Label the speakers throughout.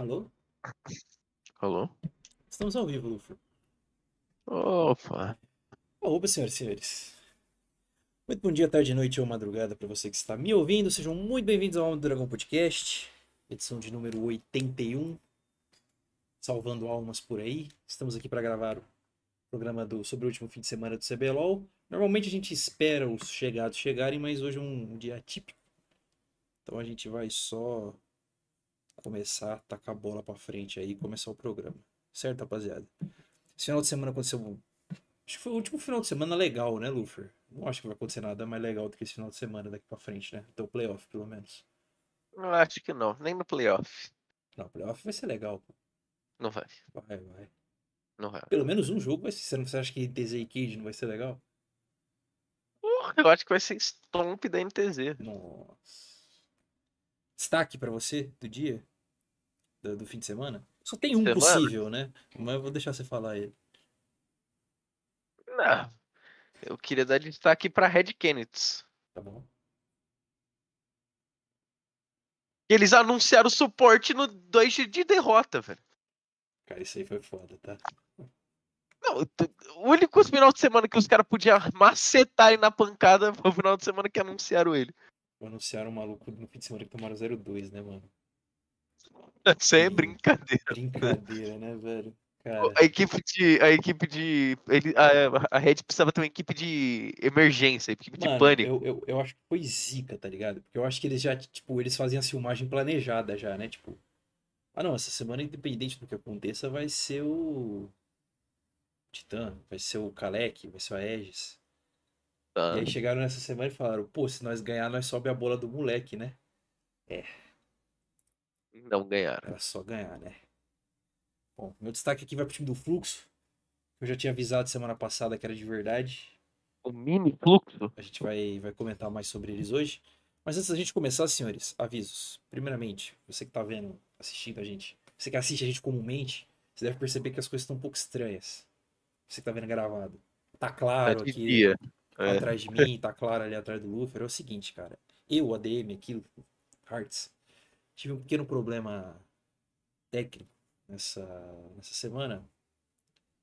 Speaker 1: Alô?
Speaker 2: Alô?
Speaker 1: Estamos ao vivo, Luffy.
Speaker 2: Opa!
Speaker 1: Opa, senhoras e senhores. Muito bom dia, tarde, noite ou madrugada para você que está me ouvindo. Sejam muito bem-vindos ao Alma do Dragão Podcast, edição de número 81. Salvando almas por aí. Estamos aqui para gravar o programa do, sobre o último fim de semana do CBLOL. Normalmente a gente espera os chegados chegarem, mas hoje é um dia atípico. Então a gente vai só começar a tacar a bola para frente aí e começar o programa. Certo, rapaziada? Esse final de semana aconteceu. Acho que foi o último final de semana legal, né, Lufer? Não acho que vai acontecer nada mais legal do que esse final de semana daqui pra frente, né? Até o playoff, pelo menos.
Speaker 2: Eu acho que não, nem no playoff.
Speaker 1: Não, playoff vai ser legal. pô.
Speaker 2: Não vai,
Speaker 1: Vai, vai.
Speaker 2: não vai.
Speaker 1: Pelo menos um jogo vai ser. Você acha que DZ Cage não vai ser legal?
Speaker 2: Eu acho que vai ser Stomp da NTZ.
Speaker 1: Nossa. Destaque pra você do dia? Do, do fim de semana? Só tem um
Speaker 2: Semana?
Speaker 1: possível, né? Mas eu vou deixar você falar ele.
Speaker 2: Não. Eu queria dar destaque pra Red Kennedy.
Speaker 1: Tá bom?
Speaker 2: Eles anunciaram o suporte no 2 de derrota, velho.
Speaker 1: Cara, isso aí foi foda, tá?
Speaker 2: Não, o único final de semana que os caras podiam macetar aí na pancada foi o final de semana que anunciaram ele.
Speaker 1: Anunciaram um maluco no fim de semana que tomaram 0-2, né, mano?
Speaker 2: Isso aí é brincadeira.
Speaker 1: Brincadeira, né, velho? Cara,
Speaker 2: A equipe de. A equipe de. Ele, a, a Red precisava ter uma equipe de emergência, equipe de
Speaker 1: mano,
Speaker 2: pânico.
Speaker 1: eu, eu, eu acho que foi zica, tá ligado? Porque eu acho que eles já, tipo, eles faziam a filmagem planejada já, né? Tipo, ah não, essa semana, independente do que aconteça, vai ser o Titã, vai ser o Kalec, vai ser o Aegis.
Speaker 2: Tá?
Speaker 1: E aí chegaram nessa semana e falaram, pô, se nós ganhar, nós sobe a bola do moleque, né?
Speaker 2: Não ganharam.
Speaker 1: Era só ganhar, né? Bom, meu destaque aqui vai pro time do Fluxo. Eu já tinha avisado semana passada que era de verdade.
Speaker 2: O mini fluxo.
Speaker 1: A gente vai, vai comentar mais sobre eles hoje. Mas antes da gente começar, senhores, avisos. Primeiramente, você que tá vendo, assistindo a gente, você que assiste a gente comumente, você deve perceber que as coisas estão um pouco estranhas. Você que tá vendo gravado. Tá claro aqui
Speaker 2: dia. É.
Speaker 1: atrás de mim, tá claro ali atrás do Luffy. É o seguinte, cara. Eu, ADM aqui, Hearts, tive um pequeno problema técnico nessa, nessa semana.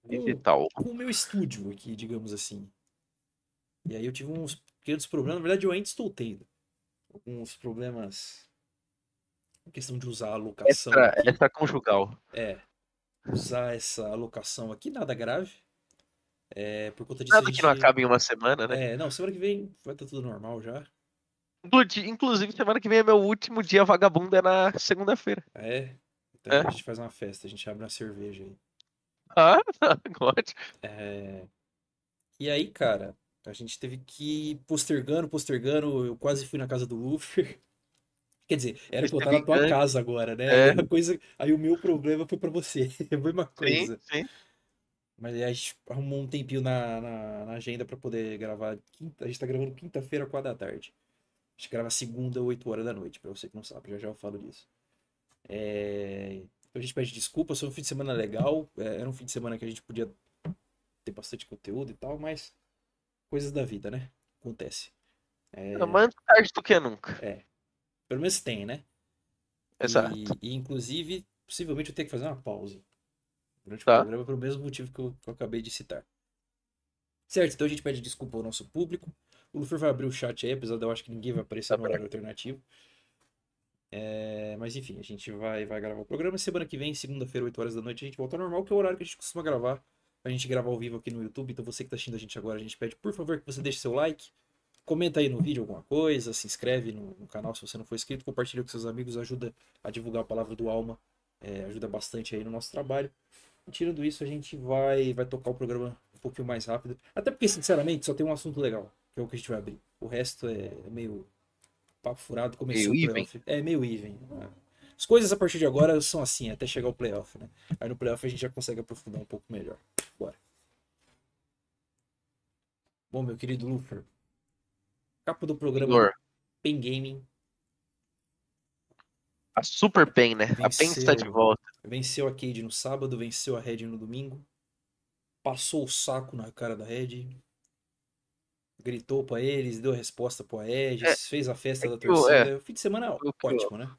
Speaker 2: Digital.
Speaker 1: com o meu estúdio aqui, digamos assim. E aí eu tive uns pequenos problemas. Na verdade, eu ainda estou tendo alguns problemas. em questão de usar a alocação
Speaker 2: Extra, extra conjugal.
Speaker 1: É. Usar essa alocação aqui, nada grave. É, por conta disso.
Speaker 2: Nada
Speaker 1: a
Speaker 2: que não acabe em uma semana, né?
Speaker 1: É, não, semana que vem vai estar tudo normal já.
Speaker 2: Inclu- Inclusive, semana que vem é meu último dia vagabundo, é na segunda-feira.
Speaker 1: É. Então
Speaker 2: É.
Speaker 1: a gente faz uma festa, a gente abre uma cerveja aí.
Speaker 2: Ah, ótimo.
Speaker 1: É, E aí, cara, a gente teve que ir postergando, postergando. Eu quase fui na casa do Luffy. Quer dizer, era pra eu estar na tua casa agora, né?
Speaker 2: É.
Speaker 1: Aí, a coisa... aí o meu problema foi pra você. Foi uma
Speaker 2: Sim,
Speaker 1: coisa.
Speaker 2: sim.
Speaker 1: Mas aí a gente arrumou um tempinho na, na, na agenda pra poder gravar. Quinta... A gente tá gravando quinta-feira, quatro da tarde. A gente grava segunda, 8 horas da noite, pra você que não sabe, já já eu falo disso. É, Então a gente pede desculpas, foi um fim de semana legal. é, Era um fim de semana que a gente podia ter bastante conteúdo e tal, mas coisas da vida, né? Acontece. É,
Speaker 2: antes tarde do que nunca.
Speaker 1: Pelo menos tem, né?
Speaker 2: Exato.
Speaker 1: E, e, inclusive, possivelmente eu tenho que fazer uma pausa durante
Speaker 2: Tá.
Speaker 1: o programa pelo mesmo motivo que eu, que eu acabei de citar. Certo, então a gente pede desculpa ao nosso público. O Luffy vai abrir o chat aí, apesar de eu acho que ninguém vai aparecer no horário alternativo. É, mas enfim, a gente vai, vai gravar o programa. Semana que vem, segunda-feira, 8 horas da noite, a gente volta ao normal, que é o horário que a gente costuma gravar. A gente gravar ao vivo aqui no YouTube. Então você que tá assistindo a gente agora, a gente pede, por favor, que você deixe seu like. Comenta aí no vídeo alguma coisa, se inscreve no, no canal se você não for inscrito, compartilha com seus amigos, ajuda a divulgar a palavra do Alma, é, ajuda bastante aí no nosso trabalho. E tirando isso, a gente vai, vai tocar o programa um pouquinho mais rápido. Até porque, sinceramente, só tem um assunto legal, que é o que a gente vai abrir. O resto é meio papo furado, começou
Speaker 2: Meio
Speaker 1: o playoff. É meio even. né? As coisas a partir de agora são assim, até chegar o playoff, né? Aí no playoff a gente já consegue aprofundar um pouco melhor. Bora. Bom, meu querido Lufer, capa do programa
Speaker 2: Senhor,
Speaker 1: Pen Gaming
Speaker 2: a Super Pen, né? A Pen está de
Speaker 1: Venceu.
Speaker 2: volta.
Speaker 1: venceu a Cade no sábado, venceu a Red no domingo, passou o saco na cara da Red, gritou pra eles, deu resposta pro Aegis, fez a festa
Speaker 2: é
Speaker 1: da
Speaker 2: o-
Speaker 1: torcida. O fim de semana
Speaker 2: o o-
Speaker 1: ótimo, né?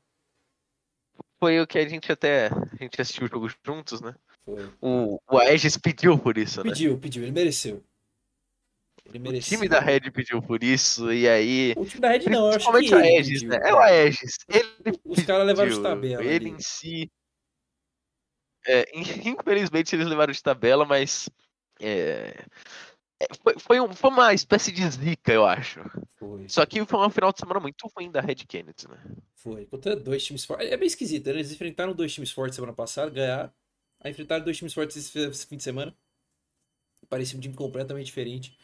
Speaker 2: foi o que a gente até. A gente assistiu o jogo juntos, né?
Speaker 1: Foi.
Speaker 2: O, o Aegis pediu por isso, né?
Speaker 1: Pediu, pediu, ele mereceu. Ele
Speaker 2: O
Speaker 1: mereceu.
Speaker 2: time da Red pediu por isso, e aí.
Speaker 1: O time da Red não, eu acho que
Speaker 2: Principalmente o
Speaker 1: ele
Speaker 2: Aegis,
Speaker 1: pediu,
Speaker 2: né? É o Aegis. Ele
Speaker 1: Os caras levaram de
Speaker 2: pediu.
Speaker 1: tabela.
Speaker 2: Ele
Speaker 1: ali.
Speaker 2: em si. É, infelizmente eles levaram de tabela, mas. é, é, foi, foi, um- foi uma espécie de zica, eu acho.
Speaker 1: Foi,
Speaker 2: Só que foi um final de semana muito ruim da Red Kennedy, né?
Speaker 1: foi. Contra dois times fortes. É bem esquisito, né? Eles enfrentaram dois times fortes semana passada, ganharam. Aí enfrentaram dois times fortes esse fim de semana. Parecia um time completamente diferente.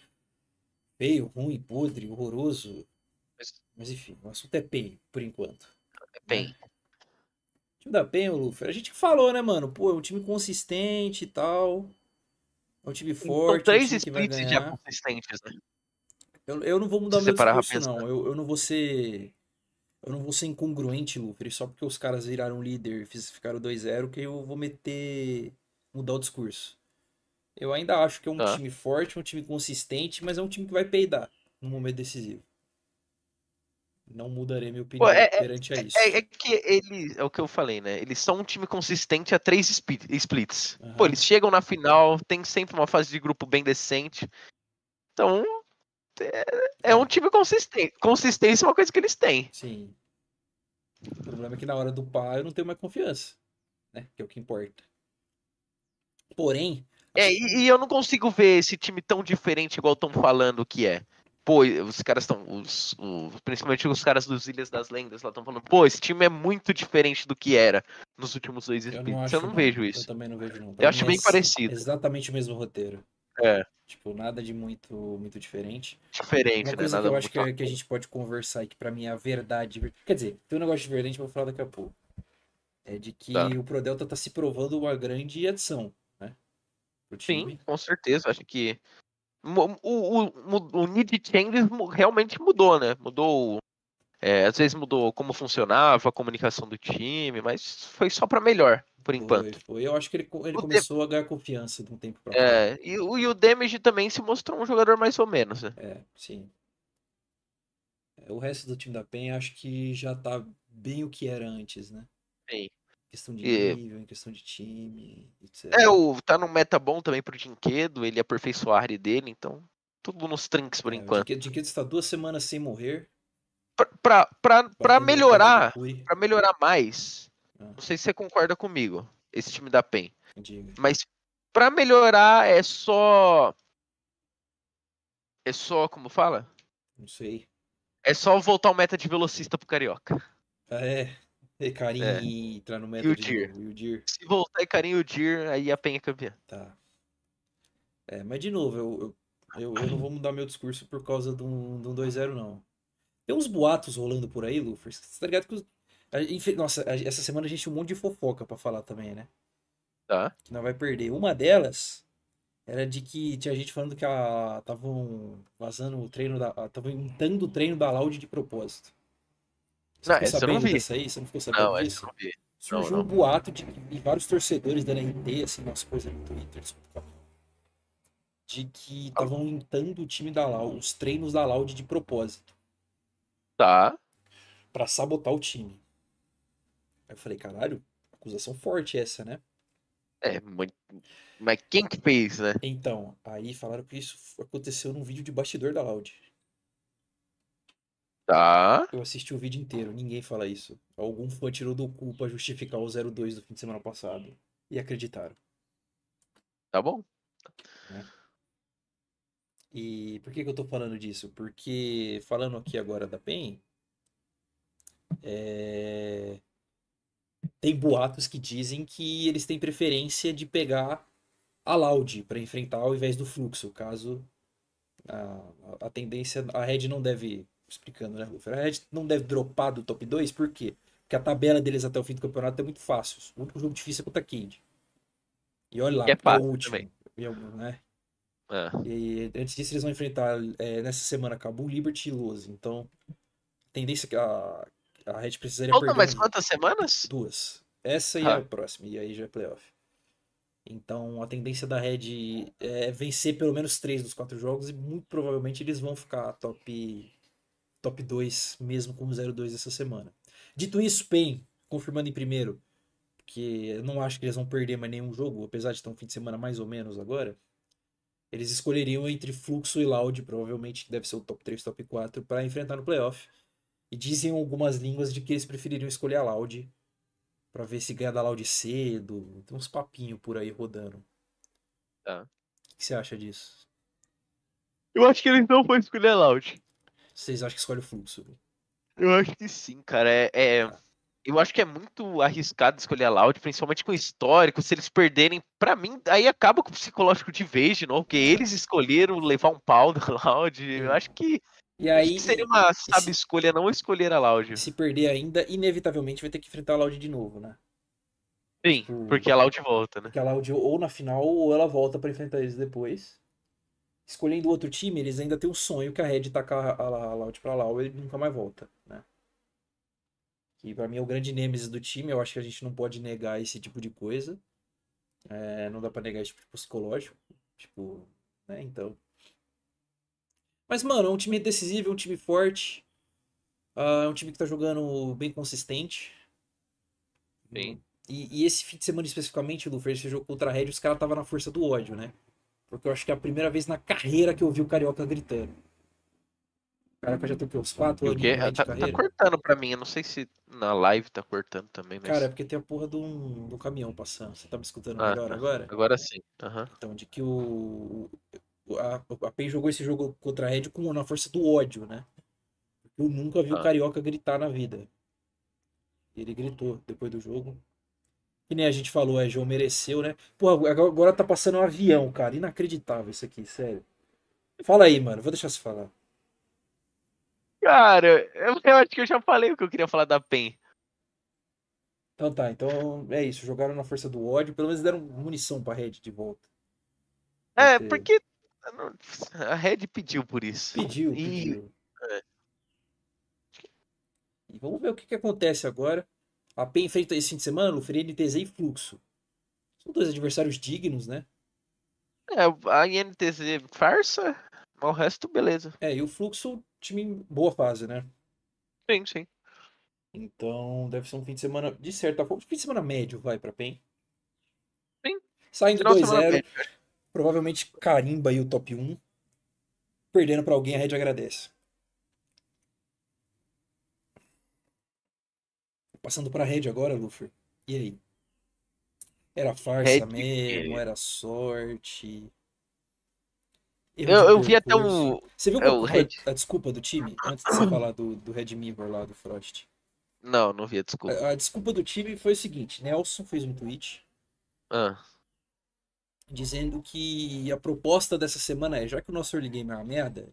Speaker 1: Feio, ruim, podre, horroroso.
Speaker 2: Mas-
Speaker 1: Mas enfim, o assunto é PEN, por enquanto.
Speaker 2: Bem,
Speaker 1: O time da PEN, Luffy, a gente falou, né, mano? Pô, é um time consistente e tal. É um time
Speaker 2: são
Speaker 1: forte, um
Speaker 2: três
Speaker 1: time que vai
Speaker 2: splits já consistentes, né?
Speaker 1: Eu, eu não vou mudar
Speaker 2: Se
Speaker 1: meu discurso, não.
Speaker 2: pensar.
Speaker 1: Eu, eu não vou ser. Eu não vou ser incongruente, Luffy, só porque os caras viraram líder e ficaram 2-0 que eu vou meter. mudar o discurso. Eu ainda acho que é um
Speaker 2: Tá.
Speaker 1: time forte, um time consistente, mas é um time que vai peidar no momento decisivo. Não mudarei minha opinião
Speaker 2: é- é-
Speaker 1: perante a isso.
Speaker 2: É, é que ele, é o que eu falei, né? Eles são um time consistente a três split- splits.
Speaker 1: Aham.
Speaker 2: Pô, eles chegam na final, tem sempre uma fase de grupo bem decente. Então, é, é um time consistente. Consistência é uma coisa que eles têm.
Speaker 1: Sim. O problema é que na hora do pá eu não tenho mais confiança, né? Que é o que importa. Porém,
Speaker 2: É, e, e eu não consigo ver esse time tão diferente igual estão falando que é. Pô, os caras estão. Os, os- principalmente os caras dos Ilhas das Lendas lá estão falando, pô, esse time é muito diferente do que era nos últimos dois
Speaker 1: eu
Speaker 2: splits.
Speaker 1: não
Speaker 2: Eu
Speaker 1: acho.
Speaker 2: não, vejo
Speaker 1: Eu
Speaker 2: isso.
Speaker 1: também não vejo, não.
Speaker 2: Eu acho bem
Speaker 1: é
Speaker 2: parecido.
Speaker 1: Exatamente o mesmo roteiro.
Speaker 2: É,
Speaker 1: Tipo, nada de muito, muito diferente.
Speaker 2: diferente,
Speaker 1: Uma
Speaker 2: né?
Speaker 1: coisa que
Speaker 2: Nada
Speaker 1: eu acho que, é- que a gente pode conversar e que pra mim é a verdade. Quer dizer, tem um negócio de verdade que eu vou falar daqui a pouco. É de que
Speaker 2: Tá.
Speaker 1: o Prodelta tá se provando uma grande adição, né? Pro time.
Speaker 2: Sim, com certeza. Acho que o, o, o, o need changes realmente mudou, né? Mudou. é, às vezes mudou como funcionava a comunicação do time, mas foi só pra melhor, por enquanto.
Speaker 1: Foi, foi. Eu acho que ele, ele começou a ganhar confiança de um tempo pra cá.
Speaker 2: É, e, o- e o Damage também se mostrou um jogador mais ou menos, né?
Speaker 1: É, sim. É, O resto do time da PEN acho que já tá bem o que era antes, né?
Speaker 2: Sim.
Speaker 1: Questão de
Speaker 2: E-
Speaker 1: nível, em questão de time, etc.
Speaker 2: É, o, tá num meta bom também pro Dinquedo, ele aperfeiçoou a área dele, então tudo nos trinks por
Speaker 1: É, o
Speaker 2: enquanto.
Speaker 1: Dinquedo- Dinquedo está duas semanas sem morrer.
Speaker 2: Pra, pra, pra, pra melhorar, pra melhorar mais,
Speaker 1: Ah.
Speaker 2: não sei se você concorda comigo, esse time da PEN.
Speaker 1: Diga.
Speaker 2: Mas pra melhorar é só. É só, como fala?
Speaker 1: Não sei.
Speaker 2: É só voltar o meta de velocista pro Carioca.
Speaker 1: Ah, é. E Carinho
Speaker 2: É.
Speaker 1: e entrar no
Speaker 2: E
Speaker 1: meta
Speaker 2: o
Speaker 1: de
Speaker 2: Dir.
Speaker 1: novo. E o Dir.
Speaker 2: Se voltar e carinho o Dir, aí a PEN é campeã.
Speaker 1: Tá. É, mas de novo, eu, eu, eu, eu não vou mudar meu discurso por causa de um, de um 2-0, não. Tem uns boatos rolando por aí, Lufers. Você tá ligado que os... Nossa, essa semana a gente tinha um monte de fofoca pra falar também, né?
Speaker 2: Tá?
Speaker 1: Que não vai perder. Uma delas era de que tinha gente falando que estavam vazando o treino da. Estavam untando o treino da Loud de propósito. Você
Speaker 2: Não, essa eu não
Speaker 1: sabendo
Speaker 2: vi.
Speaker 1: dessa aí? Você não ficou sabendo
Speaker 2: Não, essa
Speaker 1: disso?
Speaker 2: eu não vi.
Speaker 1: Surgiu
Speaker 2: Não,
Speaker 1: um
Speaker 2: não.
Speaker 1: boato de e vários torcedores da NT, assim, umas coisas no Twitter, de que estavam untando o time da Loud, os treinos da Loud de propósito,
Speaker 2: Tá.
Speaker 1: pra sabotar o time. Aí eu falei, caralho, acusação forte essa, né?
Speaker 2: É, muito. Mas quem que fez, né?
Speaker 1: Então, aí falaram que isso aconteceu num vídeo de bastidor da Loud.
Speaker 2: Tá.
Speaker 1: Eu assisti o vídeo inteiro, ninguém fala isso. Algum fã tirou do cu pra justificar o 02 do fim de semana passado. E acreditaram.
Speaker 2: Tá bom.
Speaker 1: E por que que eu tô falando disso? Porque falando aqui agora da PEN, é, tem boatos que dizem que eles têm preferência de pegar a Loud para enfrentar ao invés do Fluxo, caso a, a tendência, a Red não deve, explicando, né, Luffy? A Red não deve dropar do top 2, por quê? Porque a tabela deles até o fim do campeonato é muito fácil. O único jogo difícil é contra a Cade. E olha lá,
Speaker 2: E é fácil
Speaker 1: o último. né?
Speaker 2: É.
Speaker 1: E antes disso, eles vão enfrentar é, nessa semana Cabo, Liberty e Luz. Então, a tendência que a, a Red precisaria
Speaker 2: Falta
Speaker 1: perder
Speaker 2: mais
Speaker 1: um-
Speaker 2: quantas semanas?
Speaker 1: duas. Essa e
Speaker 2: Ah.
Speaker 1: a próxima, e aí já é playoff. Então, a tendência da Red é vencer pelo menos três dos quatro jogos e muito provavelmente eles vão ficar top, top 2, mesmo com o 0-2 essa semana. Dito isso, PEN, confirmando em primeiro, porque eu não acho que eles vão perder mais nenhum jogo, apesar de ter um fim de semana mais ou menos agora. Eles escolheriam entre Fluxo e Loud, provavelmente que deve ser o top 3, top 4, para enfrentar no playoff. E dizem algumas línguas de que eles prefeririam escolher a Loud para ver se ganha da Loud cedo. Tem uns papinhos por aí rodando.
Speaker 2: Tá.
Speaker 1: O que você acha disso?
Speaker 2: Eu acho que eles não vão escolher a Loud.
Speaker 1: Vocês acham que escolhe o Fluxo?
Speaker 2: Eu acho que sim, cara. É, é- eu acho que é muito arriscado escolher a Loud, principalmente com o histórico. Se eles perderem, pra mim, aí acaba com o psicológico de vez de novo, porque eles escolheram levar um pau da Loud. Eu acho que,
Speaker 1: E
Speaker 2: acho
Speaker 1: aí,
Speaker 2: que seria uma sabe escolha não escolher a Loud.
Speaker 1: se perder ainda, inevitavelmente vai ter que enfrentar a Loud de novo, né?
Speaker 2: Sim,
Speaker 1: tipo-
Speaker 2: porque a Loud volta, né?
Speaker 1: Porque a Loud ou na final ou ela volta pra enfrentar eles depois. Escolhendo outro time, eles ainda têm o sonho que a Red tacar a a Loud pra lá ou ele nunca mais volta, né? Que pra mim é o grande nêmesis do time, eu acho que a gente não pode negar esse tipo de coisa. É, não dá pra negar esse tipo psicológico. Tipo, né? Então. Mas, mano, é um time decisivo, é um time forte. ah, é um time que tá jogando bem consistente.
Speaker 2: Sim.
Speaker 1: E, e esse fim de semana especificamente, Lufer, esse jogo contra a Red, os caras estavam na força do ódio, né? Porque eu acho que é a primeira vez na carreira que eu vi o Carioca gritando. O Carioca já tem o quê? Uns 4
Speaker 2: E o
Speaker 1: anos de
Speaker 2: Tá, tá cortando pra mim. Eu não sei se na live tá cortando também, mas.
Speaker 1: Cara, é porque tem a porra de um, de um caminhão passando. Você tá me escutando
Speaker 2: Ah,
Speaker 1: melhor
Speaker 2: tá.
Speaker 1: agora?
Speaker 2: Agora sim. Aham.
Speaker 1: Então, de que o. o- A, a PEN jogou esse jogo contra a Red com, na força do ódio, né? Eu nunca vi o
Speaker 2: Ah.
Speaker 1: Carioca gritar na vida. Ele gritou depois do jogo. Que nem a gente falou, é, João mereceu, né? Pô, agora tá passando um avião, cara. Inacreditável isso aqui, sério. Fala aí, mano. Vou deixar você falar.
Speaker 2: Cara, eu, eu acho que eu já falei o que eu queria falar da PEN.
Speaker 1: Então tá, então é isso. Jogaram na força do ódio. Pelo menos deram munição pra Red de volta.
Speaker 2: É,
Speaker 1: Porque
Speaker 2: porque a Red pediu por isso.
Speaker 1: Pediu,
Speaker 2: E-
Speaker 1: pediu.
Speaker 2: É.
Speaker 1: E vamos ver o que, que acontece agora. A PEN enfrenta esse fim de semana, Lufer, NTZ e Fluxo. São dois adversários dignos, né?
Speaker 2: É, a INTZ farsa, mas o resto, beleza.
Speaker 1: É, e o Fluxo, time em boa fase, né?
Speaker 2: Sim, sim.
Speaker 1: Então deve ser um fim de semana, de certa forma, um fim de semana médio, vai pra PEN.
Speaker 2: Sim.
Speaker 1: Saindo
Speaker 2: Final de semana
Speaker 1: 2-0,
Speaker 2: médio.
Speaker 1: provavelmente carimba aí o top 1. Perdendo pra alguém, a Red agradece. Passando pra Red agora, Lufer. E aí? Era farsa
Speaker 2: Red,
Speaker 1: mesmo? Era sorte?
Speaker 2: Eu, eu vi até um.
Speaker 1: Você viu
Speaker 2: é, o Red.
Speaker 1: a desculpa do time? Antes de você falar do, do Red Mirror lá, do Frost.
Speaker 2: Não, não vi, desculpa.
Speaker 1: A, a desculpa do time foi o seguinte: Nelson fez um tweet
Speaker 2: Ah,
Speaker 1: dizendo que a proposta dessa semana é, já que o nosso early game é uma merda,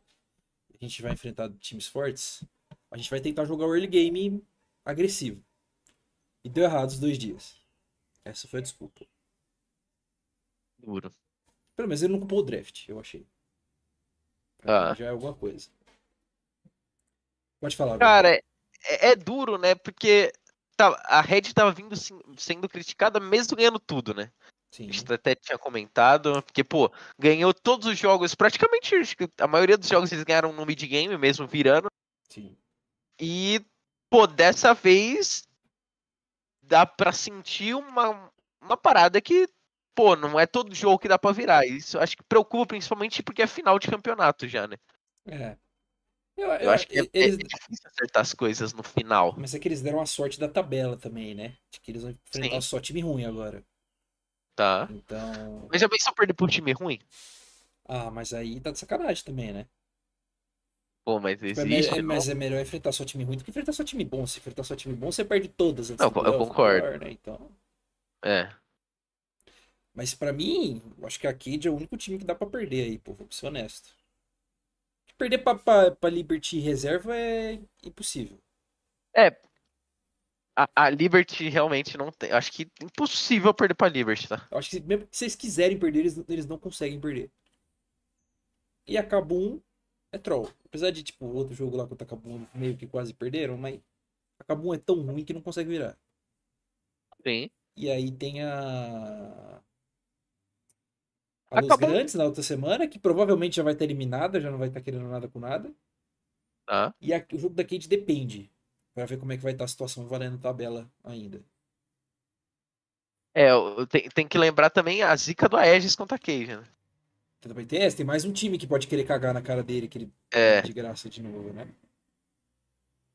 Speaker 1: a gente vai enfrentar times fortes, a gente vai tentar jogar o early game agressivo. E deu errado os dois dias. Essa foi a desculpa.
Speaker 2: duro.
Speaker 1: Pelo menos ele não culpou o draft, eu achei.
Speaker 2: Ah.
Speaker 1: Já é alguma coisa. Pode falar.
Speaker 2: Cara, é, é duro, né? Porque tá, a Red tava vindo sendo criticada mesmo ganhando tudo, né?
Speaker 1: Sim,
Speaker 2: A gente até tinha comentado, porque, pô, ganhou todos os jogos, praticamente a maioria dos jogos eles ganharam no mid-game mesmo, virando.
Speaker 1: sim.
Speaker 2: E, pô, dessa vez dá pra sentir uma, uma parada que, pô, não é todo jogo que dá pra virar. Isso acho que preocupa principalmente porque é final de campeonato já, né?
Speaker 1: É. Eu,
Speaker 2: Eu acho que é, é
Speaker 1: eles,
Speaker 2: difícil acertar as coisas no final.
Speaker 1: Mas é que eles deram a sorte da tabela também, né? De que eles vão enfrentar
Speaker 2: Sim.
Speaker 1: só time ruim agora.
Speaker 2: Tá.
Speaker 1: Então.
Speaker 2: Mas já pensou perder pro time ruim?
Speaker 1: Ah, mas aí tá de sacanagem também, né?
Speaker 2: Pô, mas
Speaker 1: Tipo, é
Speaker 2: existe.
Speaker 1: é- mas é melhor enfrentar só time ruim do que enfrentar só time bom. Se enfrentar só time bom, você perde todas antes
Speaker 2: Não, eu
Speaker 1: playoff,
Speaker 2: concordo.
Speaker 1: melhor, né? Então.
Speaker 2: É.
Speaker 1: Mas pra mim, eu acho que a Cade é o único time que dá pra perder aí, pô. Vou ser honesto. Perder pra, pra, pra Liberty reserva é impossível.
Speaker 2: A, a Liberty realmente não tem. Acho que impossível perder pra Liberty, tá?
Speaker 1: Eu acho que mesmo que vocês quiserem perder, eles, eles não conseguem perder. E a Kabum é troll. Apesar de, tipo, o outro jogo lá contra a Kabum meio que quase perderam, mas a Kabum é tão ruim que não consegue virar.
Speaker 2: Sim.
Speaker 1: E aí tem a. A
Speaker 2: A
Speaker 1: Luz
Speaker 2: Kabum-
Speaker 1: Grandes na outra semana, que provavelmente já vai estar eliminada, já não vai estar querendo nada com nada.
Speaker 2: Tá.
Speaker 1: E a- o jogo da Cade depende. Pra ver como é que vai estar a situação valendo tabela ainda.
Speaker 2: É, tem, tem que lembrar também a zica do Aegis contra a Cage, né?
Speaker 1: Também tem essa, tem mais um time que pode querer cagar na cara dele, que ele
Speaker 2: É.
Speaker 1: de graça de novo, né?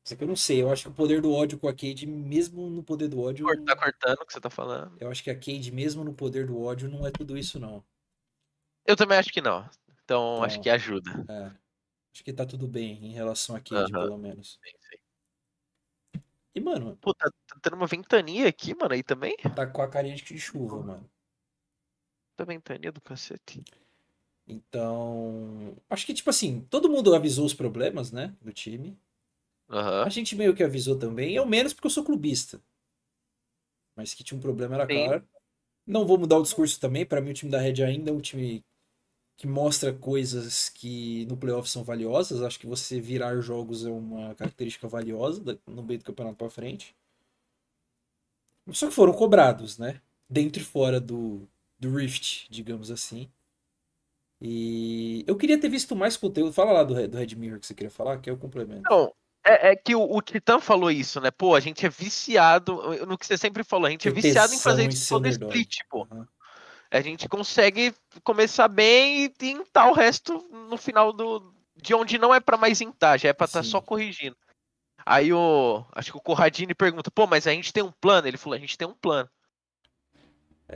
Speaker 1: Isso aqui eu não sei, eu acho que o poder do ódio com a Cade, mesmo no poder do ódio,
Speaker 2: Tá cortando o que você tá falando.
Speaker 1: eu acho que a Cade, mesmo no poder do ódio, não é tudo isso, não.
Speaker 2: Eu também acho que não. Então, acho
Speaker 1: Então.
Speaker 2: que ajuda.
Speaker 1: É. Acho que tá tudo bem em relação a Cade, pelo menos. E, mano,
Speaker 2: Pô, tá, tá tendo uma ventania aqui, mano, aí também?
Speaker 1: tá com a carinha de chuva, mano.
Speaker 2: Tá ventania do cacete.
Speaker 1: Então, acho que, tipo assim, todo mundo avisou os problemas, né, do time.
Speaker 2: Aham.
Speaker 1: A gente meio que avisou também, eu menos porque eu sou clubista. Mas que tinha um problema era
Speaker 2: Sim.
Speaker 1: claro. Não vou mudar o discurso também, pra mim o time da Red ainda é um time que mostra coisas que no playoff são valiosas. Acho que você virar jogos é uma característica valiosa no meio do campeonato pra frente. Só que foram cobrados, né? Dentro e fora do, do Rift, digamos assim. E eu queria ter visto mais conteúdo. Fala lá do, do Red Mirror que você queria falar, que é o complemento.
Speaker 2: Não, é, é que o, o Titã falou isso, né? Pô, a gente é viciado no que você sempre falou, a gente é viciado em fazer isso todo split, pô.
Speaker 1: Aham.
Speaker 2: A gente consegue começar bem e tentar o resto no final do. De onde não é pra mais intar, já é pra estar
Speaker 1: Sim.
Speaker 2: só corrigindo. Aí o. Acho que o Corradini pergunta, pô, mas a gente tem um plano? Ele falou, a gente tem um plano.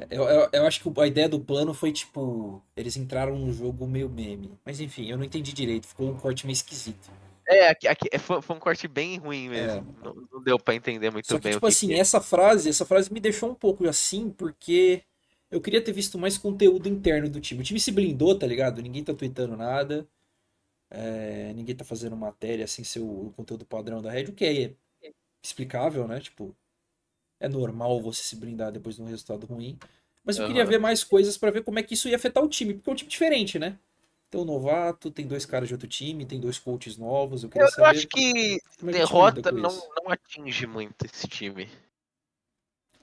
Speaker 1: Eu, eu, eu acho que a ideia do plano foi tipo. Eles entraram no jogo meio meme. Mas enfim, eu não entendi direito. Ficou um corte meio esquisito.
Speaker 2: É, aqui, aqui- é, foi, foi um corte bem ruim mesmo. Não, não deu pra entender muito
Speaker 1: É. Só que,
Speaker 2: bem
Speaker 1: tipo
Speaker 2: o que
Speaker 1: assim,
Speaker 2: que é.
Speaker 1: essa frase, essa frase me deixou um pouco assim, porque eu queria ter visto mais conteúdo interno do time. O time se blindou, tá ligado? Ninguém tá tweetando nada. é, ninguém tá fazendo matéria sem ser o, o conteúdo padrão da Red, o que é explicável, né? Tipo, é normal você se blindar depois de um resultado ruim. Mas eu queria
Speaker 2: Aham.
Speaker 1: ver mais coisas pra ver como é que isso ia afetar o time, porque é um time diferente, né? Tem um novato, tem dois caras de outro time, tem dois coaches novos. Eu queria
Speaker 2: Eu,
Speaker 1: saber
Speaker 2: acho que
Speaker 1: é lida
Speaker 2: derrota não, não atinge muito esse time.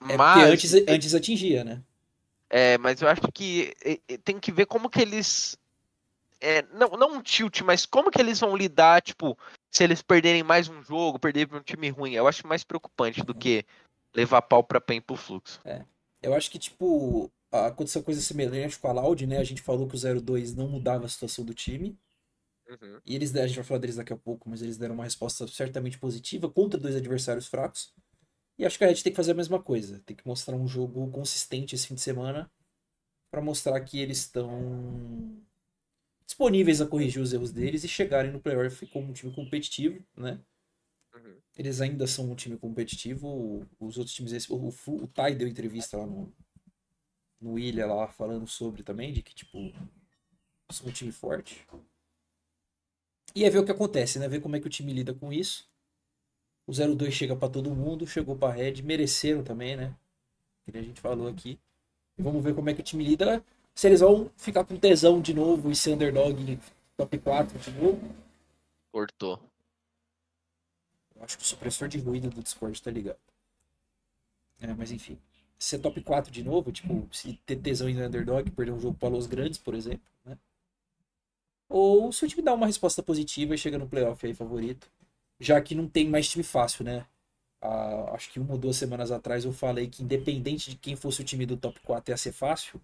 Speaker 1: É porque
Speaker 2: Mas,
Speaker 1: antes, antes atingia, né?
Speaker 2: é, mas eu acho que é, é, tem que ver como que eles. é, não, não um tilt, mas como que eles vão lidar, tipo, se eles perderem mais um jogo, perderem pra um time ruim. Eu acho mais preocupante do que levar pau pra PEN pro fluxo.
Speaker 1: Eu acho que, tipo, aconteceu coisa semelhante com a Loud, né? A gente falou que o 02 não mudava a situação do time.
Speaker 2: Uhum.
Speaker 1: E eles, a gente vai falar deles daqui a pouco, mas eles deram uma resposta certamente positiva contra dois adversários fracos. E acho que a Red tem que fazer a mesma coisa. Tem que mostrar um jogo consistente esse fim de semana para mostrar que eles estão disponíveis a corrigir os erros deles e chegarem no playoff como um time competitivo, né?
Speaker 2: Uhum.
Speaker 1: Eles ainda são um time competitivo. Os outros times, o, Fu- o Tai deu entrevista lá no, no Ilha lá falando sobre também, de que tipo são um time forte. E é ver o que acontece, né? Ver como é que o time lida com isso. O 02 chega pra todo mundo, chegou pra Red, mereceram também, né? Que a gente falou aqui. E vamos ver como é que o time lida. Se eles vão ficar com tesão de novo e ser underdog em top 4 de novo.
Speaker 2: Cortou.
Speaker 1: Eu acho que o supressor de ruído do Discord tá ligado. É, mas enfim. Ser top 4 de novo, tipo, se ter tesão em underdog, perder um jogo para Los Grandes, por exemplo, né? Ou se o time dá uma resposta positiva e chega no playoff aí favorito. Já que não tem mais time fácil, né? Ah, acho que uma ou duas semanas atrás eu falei que independente de quem fosse o time do top 4 ia ser fácil.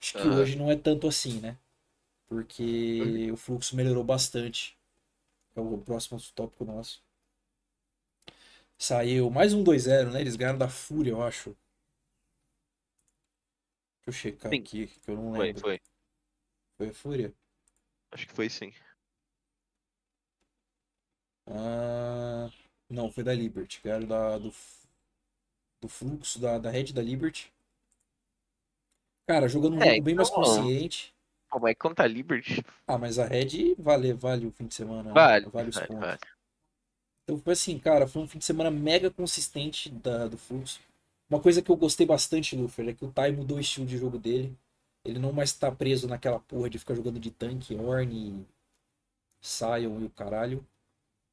Speaker 1: Acho que
Speaker 2: Aham.
Speaker 1: hoje não é tanto assim, né? Porque o fluxo melhorou bastante. É o próximo tópico nosso. Saiu mais um 2-0, né? Eles ganharam da Fúria, eu acho. Deixa eu checar
Speaker 2: Sim.
Speaker 1: aqui, que eu não
Speaker 2: Foi,
Speaker 1: lembro.
Speaker 2: foi.
Speaker 1: Foi a Fúria?
Speaker 2: Acho que foi sim.
Speaker 1: Ah, não, foi da Liberty. Ganharam da, do, do fluxo da, da Red da Liberty. Cara, jogando um
Speaker 2: É,
Speaker 1: jogo bem mais
Speaker 2: então-
Speaker 1: consciente.
Speaker 2: Pô, mas contra a Liberty.
Speaker 1: Ah, mas a Red vale, vale o fim de semana, né?
Speaker 2: Vale.
Speaker 1: Vale os
Speaker 2: vale,
Speaker 1: pontos.
Speaker 2: vale.
Speaker 1: Então foi assim, cara, foi um fim de semana mega consistente da, do fluxo. Uma coisa que eu gostei bastante, Luffy, é que o Tai mudou o estilo de jogo dele. Ele não mais tá preso naquela porra de ficar jogando de tanque, Orne, Sion e o caralho.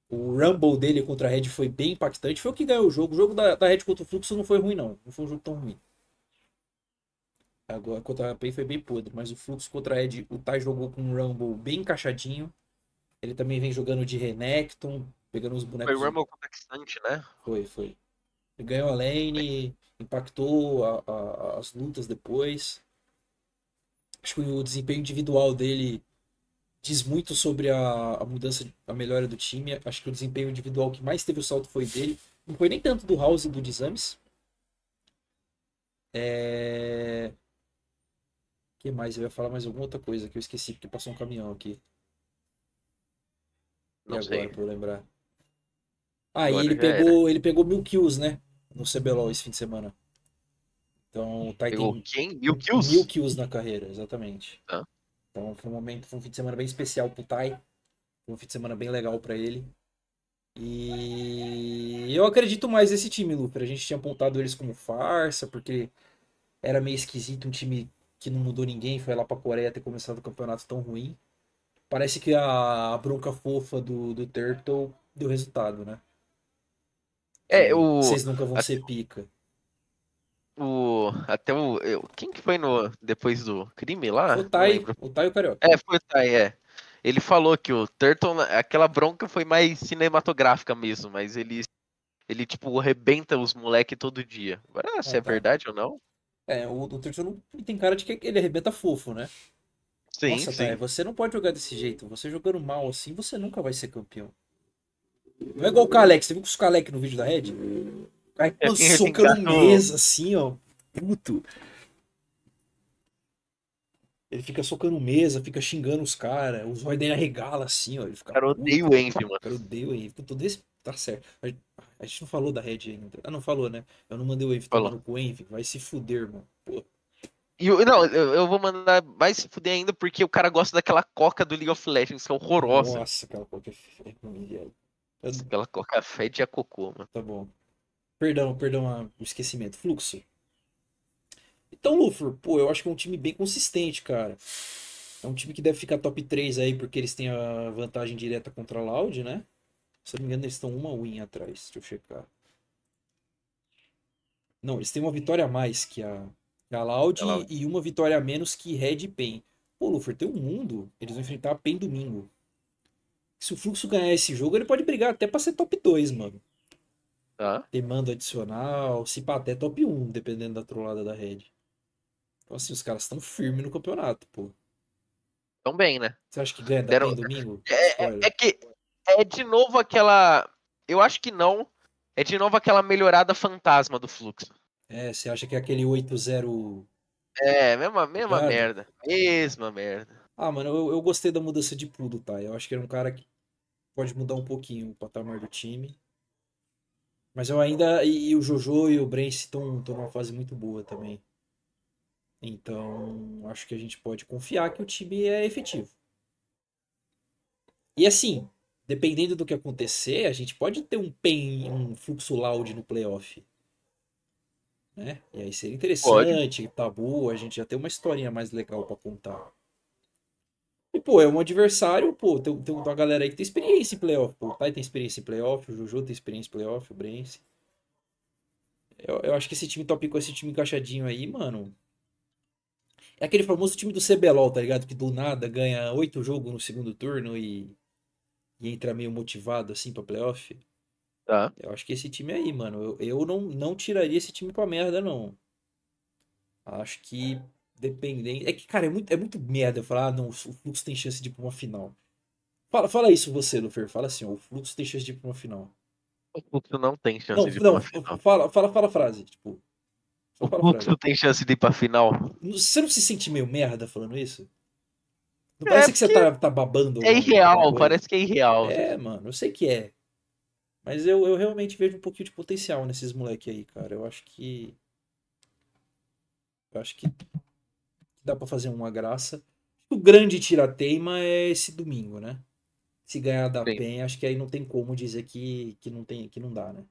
Speaker 1: O Rumble dele contra a Red foi bem impactante. Foi o que ganhou o jogo. O jogo da, da Red contra o Fluxo não foi ruim, não. Não foi um jogo tão ruim. Agora contra a PEN foi bem podre. Mas o Fluxo contra a Red, o Tai jogou com um Rumble bem encaixadinho. Ele também vem jogando de Renekton, pegando os bonecos.
Speaker 2: Foi Rumble contra Xante, né?
Speaker 1: Foi, foi. Ele ganhou a lane, impactou a- a- as lutas depois. Acho que o desempenho individual dele diz muito sobre a, a mudança, a melhora do time. Acho que o desempenho individual que mais teve o salto foi dele. Não foi nem tanto do House e do Dizames. É... O que mais? Eu ia falar mais alguma outra coisa que eu esqueci porque passou um caminhão aqui. E
Speaker 2: Não
Speaker 1: agora,
Speaker 2: sei.
Speaker 1: pra eu lembrar? Ah, e
Speaker 2: Agora
Speaker 1: ele pegou, ele pegou mil kills, né? No CBLOL esse fim de semana. Então o Titan
Speaker 2: Pegou quem? Mil kills?
Speaker 1: Mil kills na carreira, exatamente.
Speaker 2: Tá.
Speaker 1: Então foi um momento, foi um fim de semana bem especial pro Tai. Foi um fim de semana bem legal pra ele. E eu acredito mais nesse time, Luper. A gente tinha apontado eles como farsa, porque era meio esquisito um time que não mudou ninguém, foi lá pra Coreia ter começado o campeonato tão ruim. Parece que a, a bronca fofa do, do Turtle deu resultado, né?
Speaker 2: É,
Speaker 1: Que
Speaker 2: o,
Speaker 1: Vocês nunca vão
Speaker 2: a-
Speaker 1: ser pica.
Speaker 2: o. Até o. eu- quem que foi no. Depois do crime lá?
Speaker 1: o Tai,
Speaker 2: lembro.
Speaker 1: o Tai e o Carioca.
Speaker 2: É, foi o Tai, é. Ele falou que o Turtle, aquela bronca foi mais cinematográfica mesmo, mas ele, ele tipo, arrebenta os moleque todo dia. Agora, se
Speaker 1: Ah,
Speaker 2: é
Speaker 1: tá.
Speaker 2: verdade ou não?
Speaker 1: É, o, o Turtle não tem cara de que ele arrebenta fofo, né?
Speaker 2: Sim,
Speaker 1: Nossa,
Speaker 2: sim.
Speaker 1: Thay, você não pode jogar desse jeito. Você jogando mal assim, você nunca vai ser campeão. Não é igual o Kalec. Você viu com os Kalec no vídeo da Red? O cara
Speaker 2: É,
Speaker 1: socando mesa assim, ó. Puto. Ele fica socando mesa, fica xingando os caras. Os olhos dele assim, ó. Ele fica
Speaker 2: cara odeia o Envy, mano.
Speaker 1: Cara odeia o Envy. Puta, Todo esse... Tá certo. A a gente não falou da Red ainda. Ah, não falou, né? Eu não mandei o Envy
Speaker 2: Falou.
Speaker 1: tomando com o Envy. Vai se fuder, irmão. Pô.
Speaker 2: E não, eu, eu vou mandar mais se fuder ainda porque o cara gosta daquela coca do League of Legends, que é horrorosa.
Speaker 1: Nossa, aquela coisa é velho. Eu-
Speaker 2: Aquela coca fede a cocô, mano.
Speaker 1: Tá bom. Perdão, perdão o esquecimento. Fluxo. Então, Luffy, pô, eu acho que é um time bem consistente, cara. É um time que deve ficar top 3 aí, porque eles têm a vantagem direta contra a Loud, né? Se eu não me engano, eles estão uma win atrás. Deixa eu checar. Não, eles têm uma vitória a mais que a, que a Loud
Speaker 2: A Loud.
Speaker 1: e uma vitória a menos que Red e PEN. Pô, Luffy, tem um mundo. Eles vão enfrentar a PEN domingo. Se o Fluxo ganhar esse jogo, ele pode brigar até pra ser top 2, mano
Speaker 2: Tá?
Speaker 1: ter mando adicional, se pá, até top 1, dependendo da trollada da Red. Então, assim, os caras estão firmes no campeonato, pô.
Speaker 2: Tão bem, né?
Speaker 1: Você acha que ganha da
Speaker 2: Deram-
Speaker 1: domingo?
Speaker 2: É,
Speaker 1: Spoiler.
Speaker 2: é que é de novo aquela. Eu acho que não. É de novo aquela melhorada fantasma do fluxo.
Speaker 1: É, você acha que é aquele 8-0.
Speaker 2: É, mesma, mesma merda. Mesma merda.
Speaker 1: Ah, mano, eu, eu gostei da mudança de Pudo, tá? Eu acho que era um cara que pode mudar um pouquinho o patamar do time. Mas eu ainda. E, e o Jojo e o Brence estão numa fase muito boa também. Então, acho que a gente pode confiar que o time é efetivo. E assim, dependendo do que acontecer, a gente pode ter um pen, um fluxo loud no playoff. Né? E aí seria interessante, tá boa, a gente já tem uma historinha mais legal pra contar. E, pô, é um adversário, pô, tem, tem uma galera aí que tem experiência em playoff. Pô, o Tai tem experiência em playoff, o Jojo tem experiência em playoff, o Brence. Eu, eu acho que esse time top com esse time encaixadinho aí, mano. É aquele famoso time do CBLOL, tá ligado? Que do nada ganha oito jogos no segundo turno e, e entra meio motivado assim pra playoff.
Speaker 2: Tá?
Speaker 1: Eu acho que esse time aí, mano, eu, eu não, não tiraria esse time pra merda, não. Acho que dependendo. É que, cara, é muito, é muito merda eu falar, ah, não, o Fluxo tem chance de ir pra uma final. Fala, fala isso você, Lufer. Fala assim, ó, o Fluxo tem chance de ir pra uma final.
Speaker 2: O fluxo não tem chance
Speaker 1: Não,
Speaker 2: de ir
Speaker 1: não,
Speaker 2: pra final.
Speaker 1: fala, fala, fala a frase, tipo.
Speaker 2: O fluxo tem chance de ir pra final.
Speaker 1: Você não se sente meio merda falando isso? Não
Speaker 2: É,
Speaker 1: parece que você tá, tá babando?
Speaker 2: É irreal, parece que é irreal.
Speaker 1: É, mano, eu sei que é. Mas eu, eu realmente vejo um pouquinho de potencial nesses moleque aí, cara. Eu acho que. Eu acho que dá pra fazer uma graça. O grande tirateima é esse domingo, né? Se ganhar da
Speaker 2: Sim.
Speaker 1: PEN, acho que aí não tem como dizer que, que, não, tem, que não dá, né?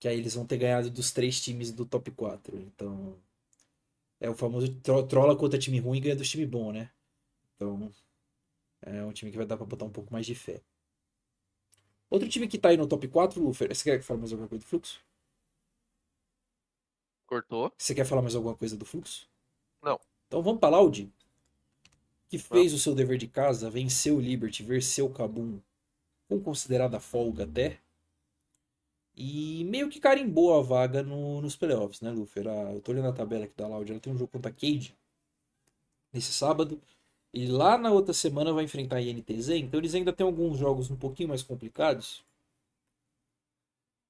Speaker 1: Que aí eles vão ter ganhado dos três times do top 4. Então. É o famoso tro- trola contra time ruim e ganha dos time bom, né? Então. É um time que vai dar pra botar um pouco mais de fé. Outro time que tá aí no top 4, Lufer, você quer falar mais alguma coisa do fluxo?
Speaker 2: Cortou.
Speaker 1: Você quer falar mais alguma coisa do fluxo?
Speaker 2: Não.
Speaker 1: Então vamos pra Loud, que fez o seu dever de casa, venceu o Liberty, venceu o Kabum com considerada folga até. E meio que carimbou a vaga no, nos playoffs, né, Lufer? A, eu tô olhando a tabela aqui da Loud, ela tem um jogo contra a Cade nesse sábado. E lá na outra semana vai enfrentar a INTZ, então eles ainda têm alguns jogos um pouquinho mais complicados.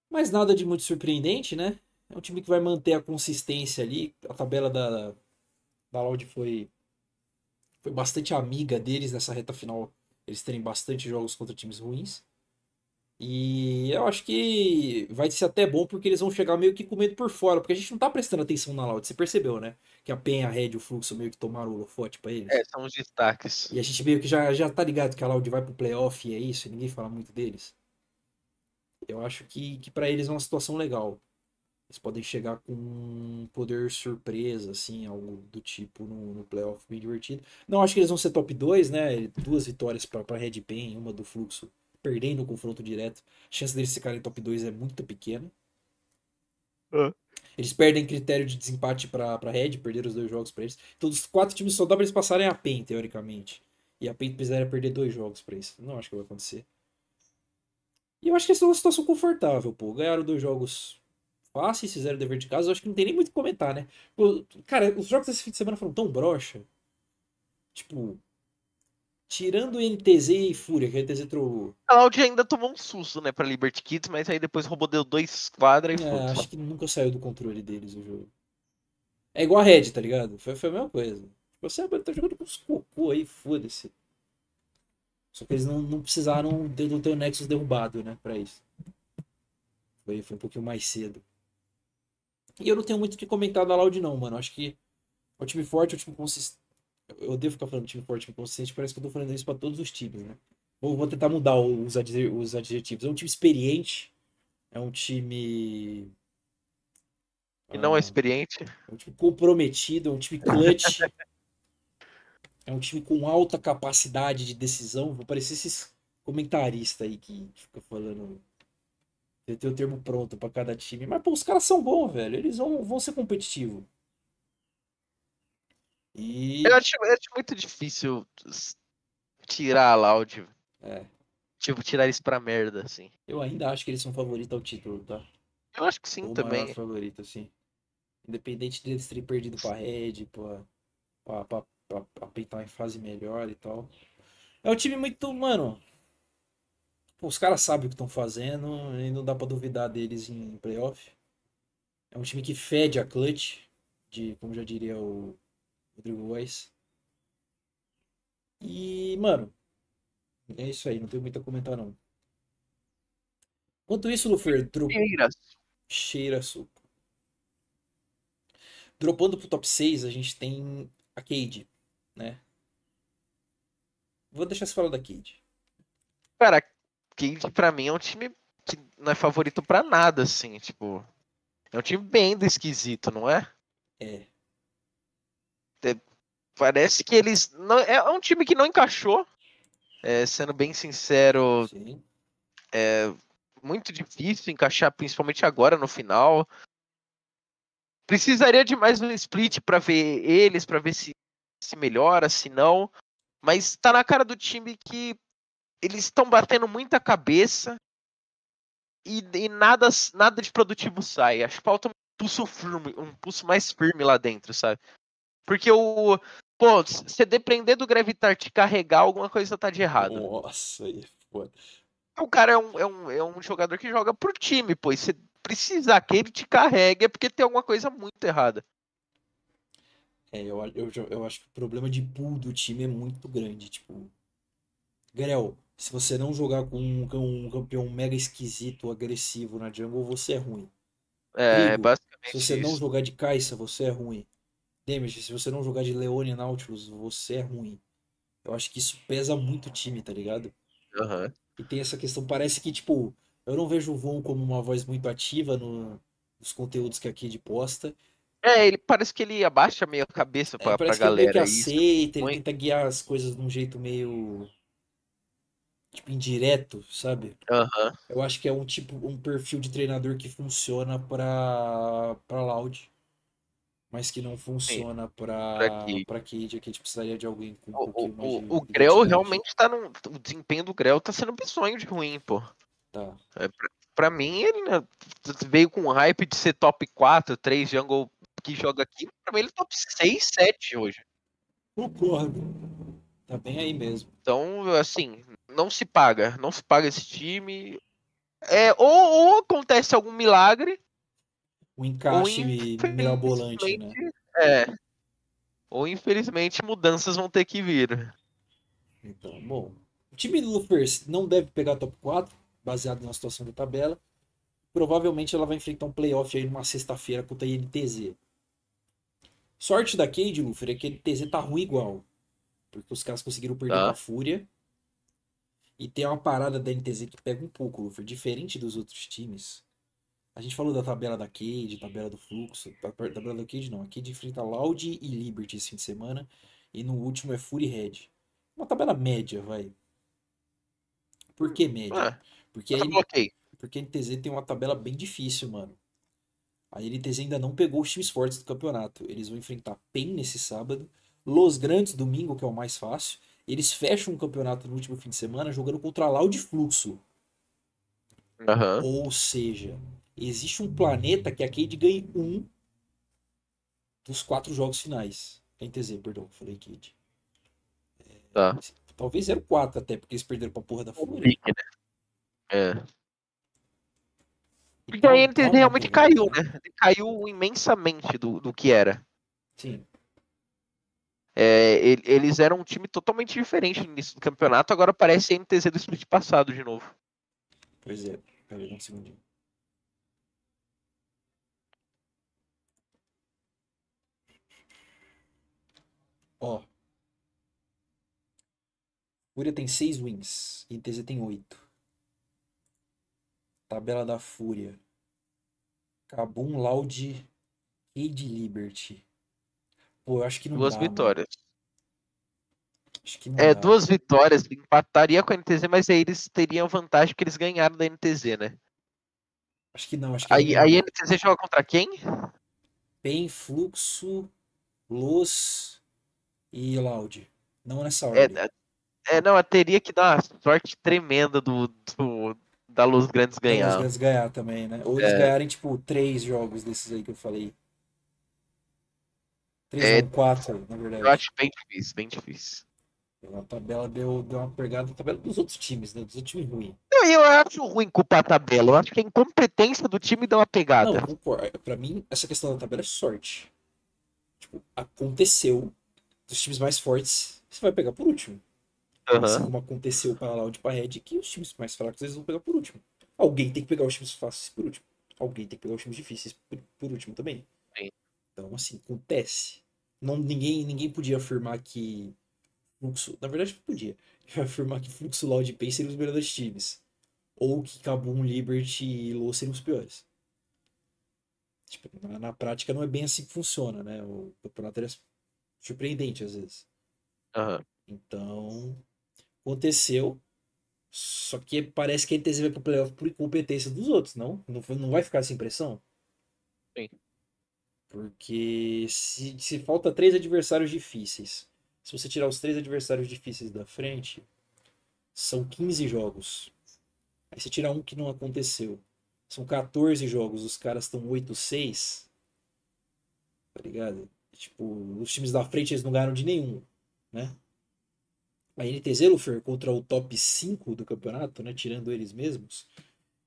Speaker 1: Mas nada de muito surpreendente, né? É um time que vai manter a consistência ali. A tabela da, da Loud foi, foi bastante amiga deles nessa reta final. Eles terem bastante jogos contra times ruins. E eu acho que vai ser até bom porque eles vão chegar meio que com medo por fora, porque a gente não tá prestando atenção na Loud. Você percebeu, né? Que a Penha, a Red e o Fluxo meio que tomaram o holofote pra eles.
Speaker 2: É, são os destaques.
Speaker 1: E a gente meio que já, já tá ligado que a Loud vai pro playoff e é isso, e ninguém fala muito deles. Eu acho que, que para eles é uma situação legal. Eles podem chegar com um poder surpresa, assim, algo do tipo no, no playoff bem divertido. Não acho que eles vão ser top 2, né? Duas vitórias pra, pra Red Pen, uma do Fluxo perdendo o confronto direto. A chance deles ficarem top 2 é muito pequena.
Speaker 2: É.
Speaker 1: Eles perdem critério de desempate pra, pra Red, perderam os dois jogos pra eles. Então, os quatro times só dá pra eles passarem a PEN, teoricamente. E a PEN precisaria perder dois jogos pra isso. Não acho que vai acontecer. E eu acho que essa é uma situação confortável, pô. Ganharam dois jogos fáceis, fizeram o dever de casa. Eu acho que não tem nem muito o que comentar, né? Cara, os jogos desse fim de semana foram tão broxa. Tipo, tirando o NTZ e Fúria, que a NTZ entrou.
Speaker 2: A Loud ainda tomou um susto, né, pra Liberty Kids, mas aí depois roubou deu dois quadras e
Speaker 1: É,
Speaker 2: foi.
Speaker 1: acho que nunca saiu do controle deles o jogo. É igual a Red, tá ligado? Foi, foi a mesma coisa. Você tá jogando com os cocô aí, foda-se. Só que eles não, não precisaram de- do teu Nexus derrubado, né, pra isso. Foi, foi um pouquinho mais cedo. E eu não tenho muito o que comentar da Loud, não, mano. Acho que é um time forte, é um time consistente. Eu odeio ficar falando time forte, time consistente, parece que eu tô falando isso pra todos os times, né? Vou, vou tentar mudar os, os adjetivos. É um time experiente, é um time.
Speaker 2: E não é
Speaker 1: ah,
Speaker 2: experiente.
Speaker 1: é um time comprometido, é um time clutch. é um time com alta capacidade de decisão. Vou parecer esses comentaristas aí que, que ficam falando. Tem tem o termo pronto pra cada time. Mas, pô, os caras são bons, velho. Eles vão, vão ser competitivos. E.
Speaker 2: Eu acho, eu acho muito difícil tirar a Loud.
Speaker 1: É,
Speaker 2: Tipo, tirar isso pra merda, assim.
Speaker 1: eu ainda acho que eles são favoritos ao título, tá?
Speaker 2: Eu acho que sim
Speaker 1: o
Speaker 2: também.
Speaker 1: maior favorito, assim. Independente deles terem perdido pra Red, pra, pra, pra, pra, pra peitar em fase melhor e tal. É um time muito, mano. Os caras sabem o que estão fazendo e não dá pra duvidar deles em playoff. É um time que fede a clutch, de, como já diria o Rodrigo Góes. E, mano, é isso aí, não tenho muito a comentar não. Enquanto isso, Lufer, dro-
Speaker 2: Palmeiras.
Speaker 1: cheira suco. Dropando pro top 6, a gente tem a Cade, né? Vou deixar você falar da Cade.
Speaker 2: Cara, Cade pra mim é um time que não é favorito pra nada, assim, tipo. É um time bem do esquisito, não é?
Speaker 1: É,
Speaker 2: Parece que eles. Não, é um time que não encaixou. é, sendo bem sincero,
Speaker 1: sim.
Speaker 2: muito difícil encaixar, principalmente agora no final. Precisaria de mais um split pra ver eles, pra ver se se melhora, se não. Mas tá na cara do time que eles estão batendo muita cabeça e, e nada, nada de produtivo sai. Acho que falta um pulso firme, um pulso mais firme lá dentro, sabe? Porque o. Pô, se depender do Gravitar te carregar, alguma coisa tá de errado.
Speaker 1: Nossa, aí é foda.
Speaker 2: O cara é um, é um, é um jogador que joga pro time, pô. E se precisar que ele te carregue é porque tem alguma coisa muito errada.
Speaker 1: É, eu, eu, eu acho que o problema de pool do time é muito grande. Tipo, Grel, se você não jogar com um, um campeão mega esquisito, agressivo na jungle, você é ruim.
Speaker 2: É,
Speaker 1: Trigo,
Speaker 2: basicamente
Speaker 1: Se você não
Speaker 2: isso.
Speaker 1: jogar de Kai'Sa, você é ruim. Damage, se você não jogar de Leone Nautilus, você é ruim. Eu acho que isso pesa muito o time, tá ligado?
Speaker 2: Aham.
Speaker 1: E tem essa questão, parece que, tipo, eu não vejo o Von como uma voz muito ativa no, nos conteúdos que a Kid posta.
Speaker 2: É, ele parece que ele abaixa meio a cabeça
Speaker 1: É,
Speaker 2: pra, pra
Speaker 1: parece que ele meio que
Speaker 2: galera. Isso.
Speaker 1: aceita, ele
Speaker 2: Muito.
Speaker 1: tenta guiar as coisas de um jeito meio, tipo, indireto, sabe?
Speaker 2: Aham.
Speaker 1: Eu acho que é um tipo, um perfil de treinador que funciona pra, pra Loud, mas que não funciona
Speaker 2: Cade.
Speaker 1: pra Cade. A Cade precisaria de alguém com um
Speaker 2: O,
Speaker 1: pouquinho mais
Speaker 2: o, o, o Grell realmente tá num. O desempenho do Grell tá sendo bizonho de ruim, pô.
Speaker 1: Tá.
Speaker 2: É, pra, pra mim, ele né, veio com hype de ser top 4, 3 jungle que joga aqui. Pra mim, ele é top 6, 7 hoje.
Speaker 1: Concordo. Tá bem aí mesmo.
Speaker 2: Então, assim, não se paga. Não se paga esse time. É, ou, ou acontece algum milagre.
Speaker 1: O encaixe mirabolante, né?
Speaker 2: É. Ou infelizmente mudanças vão ter que vir.
Speaker 1: Então, bom. O time do Lufers não deve pegar top 4, baseado na situação da tabela. Provavelmente ela vai enfrentar um playoff aí numa sexta-feira contra a INTZ. Sorte da Cade, Lufer, é que a INTZ tá ruim igual. Porque os caras conseguiram perder tá. a Fúria. E tem uma parada da NTZ que pega um pouco, Lufer. Diferente dos outros times. A gente falou da tabela da Cade, tabela do fluxo. Tabela da Cade não. A Cade enfrenta Loud e Liberty esse fim de semana. E no último é Fury Red. Uma tabela média, vai. Por que média?
Speaker 2: Ah,
Speaker 1: porque,
Speaker 2: tá
Speaker 1: a, porque a NTZ tem uma tabela bem difícil, mano. A NTZ ainda não pegou os times fortes do campeonato. Eles vão enfrentar PEN nesse sábado. Los Grandes domingo, que é o mais fácil. Eles fecham o campeonato no último fim de semana jogando contra a Loud Fluxo.
Speaker 2: Uhum.
Speaker 1: Ou seja, existe um planeta que a Cade ganhe um dos quatro jogos finais. A NTZ, perdão, falei Cade.
Speaker 2: É, tá.
Speaker 1: Talvez 0-4 até, porque eles perderam pra porra da Fúria.
Speaker 2: Né? É. Porque a NTZ realmente caiu, né? Caiu imensamente do, do que era.
Speaker 1: Sim.
Speaker 2: É, eles eram um time totalmente diferente no início do campeonato, agora parece a NTZ do split passado de novo.
Speaker 1: Pois é, peraí um segundinho. Ó. Fúria tem 6 wins, NTZ tem 8. Tabela da Fúria. Cabum, Loud, Cade Liberty. Pô, eu acho que não
Speaker 2: Duas
Speaker 1: dá,
Speaker 2: vitórias.
Speaker 1: Acho que não
Speaker 2: é,
Speaker 1: dá.
Speaker 2: duas vitórias. Empataria com a NTZ, mas aí eles teriam vantagem que eles ganharam da NTZ, né?
Speaker 1: Acho que não, acho que
Speaker 2: aí,
Speaker 1: não.
Speaker 2: aí a NTZ joga contra quem?
Speaker 1: PEN, Fluxo, Luz e Loud. Não nessa
Speaker 2: É,
Speaker 1: ordem.
Speaker 2: é, não, teria que dar uma sorte tremenda do, do da Luz Grandes ganhar. Luz Grandes
Speaker 1: ganhar também, né? Ou eles
Speaker 2: É.
Speaker 1: ganharem, tipo, três jogos desses aí que eu falei. Três
Speaker 2: É.
Speaker 1: ou quatro, na verdade.
Speaker 2: Eu acho bem difícil, bem difícil.
Speaker 1: A tabela deu, deu uma pegada na tabela dos outros times, né? Dos outros times ruins.
Speaker 2: Não, eu acho ruim culpar a tabela. Eu acho que a incompetência do time dá uma pegada.
Speaker 1: Não, concordo. Pra mim, essa questão da tabela é sorte. Tipo, aconteceu dos times mais fortes, você vai pegar por último.
Speaker 2: Aham.
Speaker 1: Assim como aconteceu para e para Red, que os times mais fracos eles vão pegar por último. Alguém tem que pegar os times fáceis por último. Alguém tem que pegar os times difíceis por, por último também. Então, assim, acontece. Não, ninguém, ninguém podia afirmar que fluxo. Na verdade, podia. Afirmar que fluxo, Loud e Pace seriam os melhores times. Ou que Kabum, Liberty e Low seriam os piores. Tipo, na, na prática não é bem assim que funciona, né? O campeonato é surpreendente às vezes.
Speaker 2: Aham.
Speaker 1: Então, aconteceu. Só que parece que a NTZ vai pro playoff por incompetência dos outros, não? Não, não vai ficar essa impressão?
Speaker 2: Sim.
Speaker 1: Porque se, se falta três adversários difíceis, se você tirar os três adversários difíceis da frente, são 15 jogos. Aí você tira um que não aconteceu. São 14 jogos, os caras estão 8-6. Tá ligado? Tipo, os times da frente eles não ganharam de nenhum, né? A NTZ Lufer contra o top 5 do campeonato, né, tirando eles mesmos,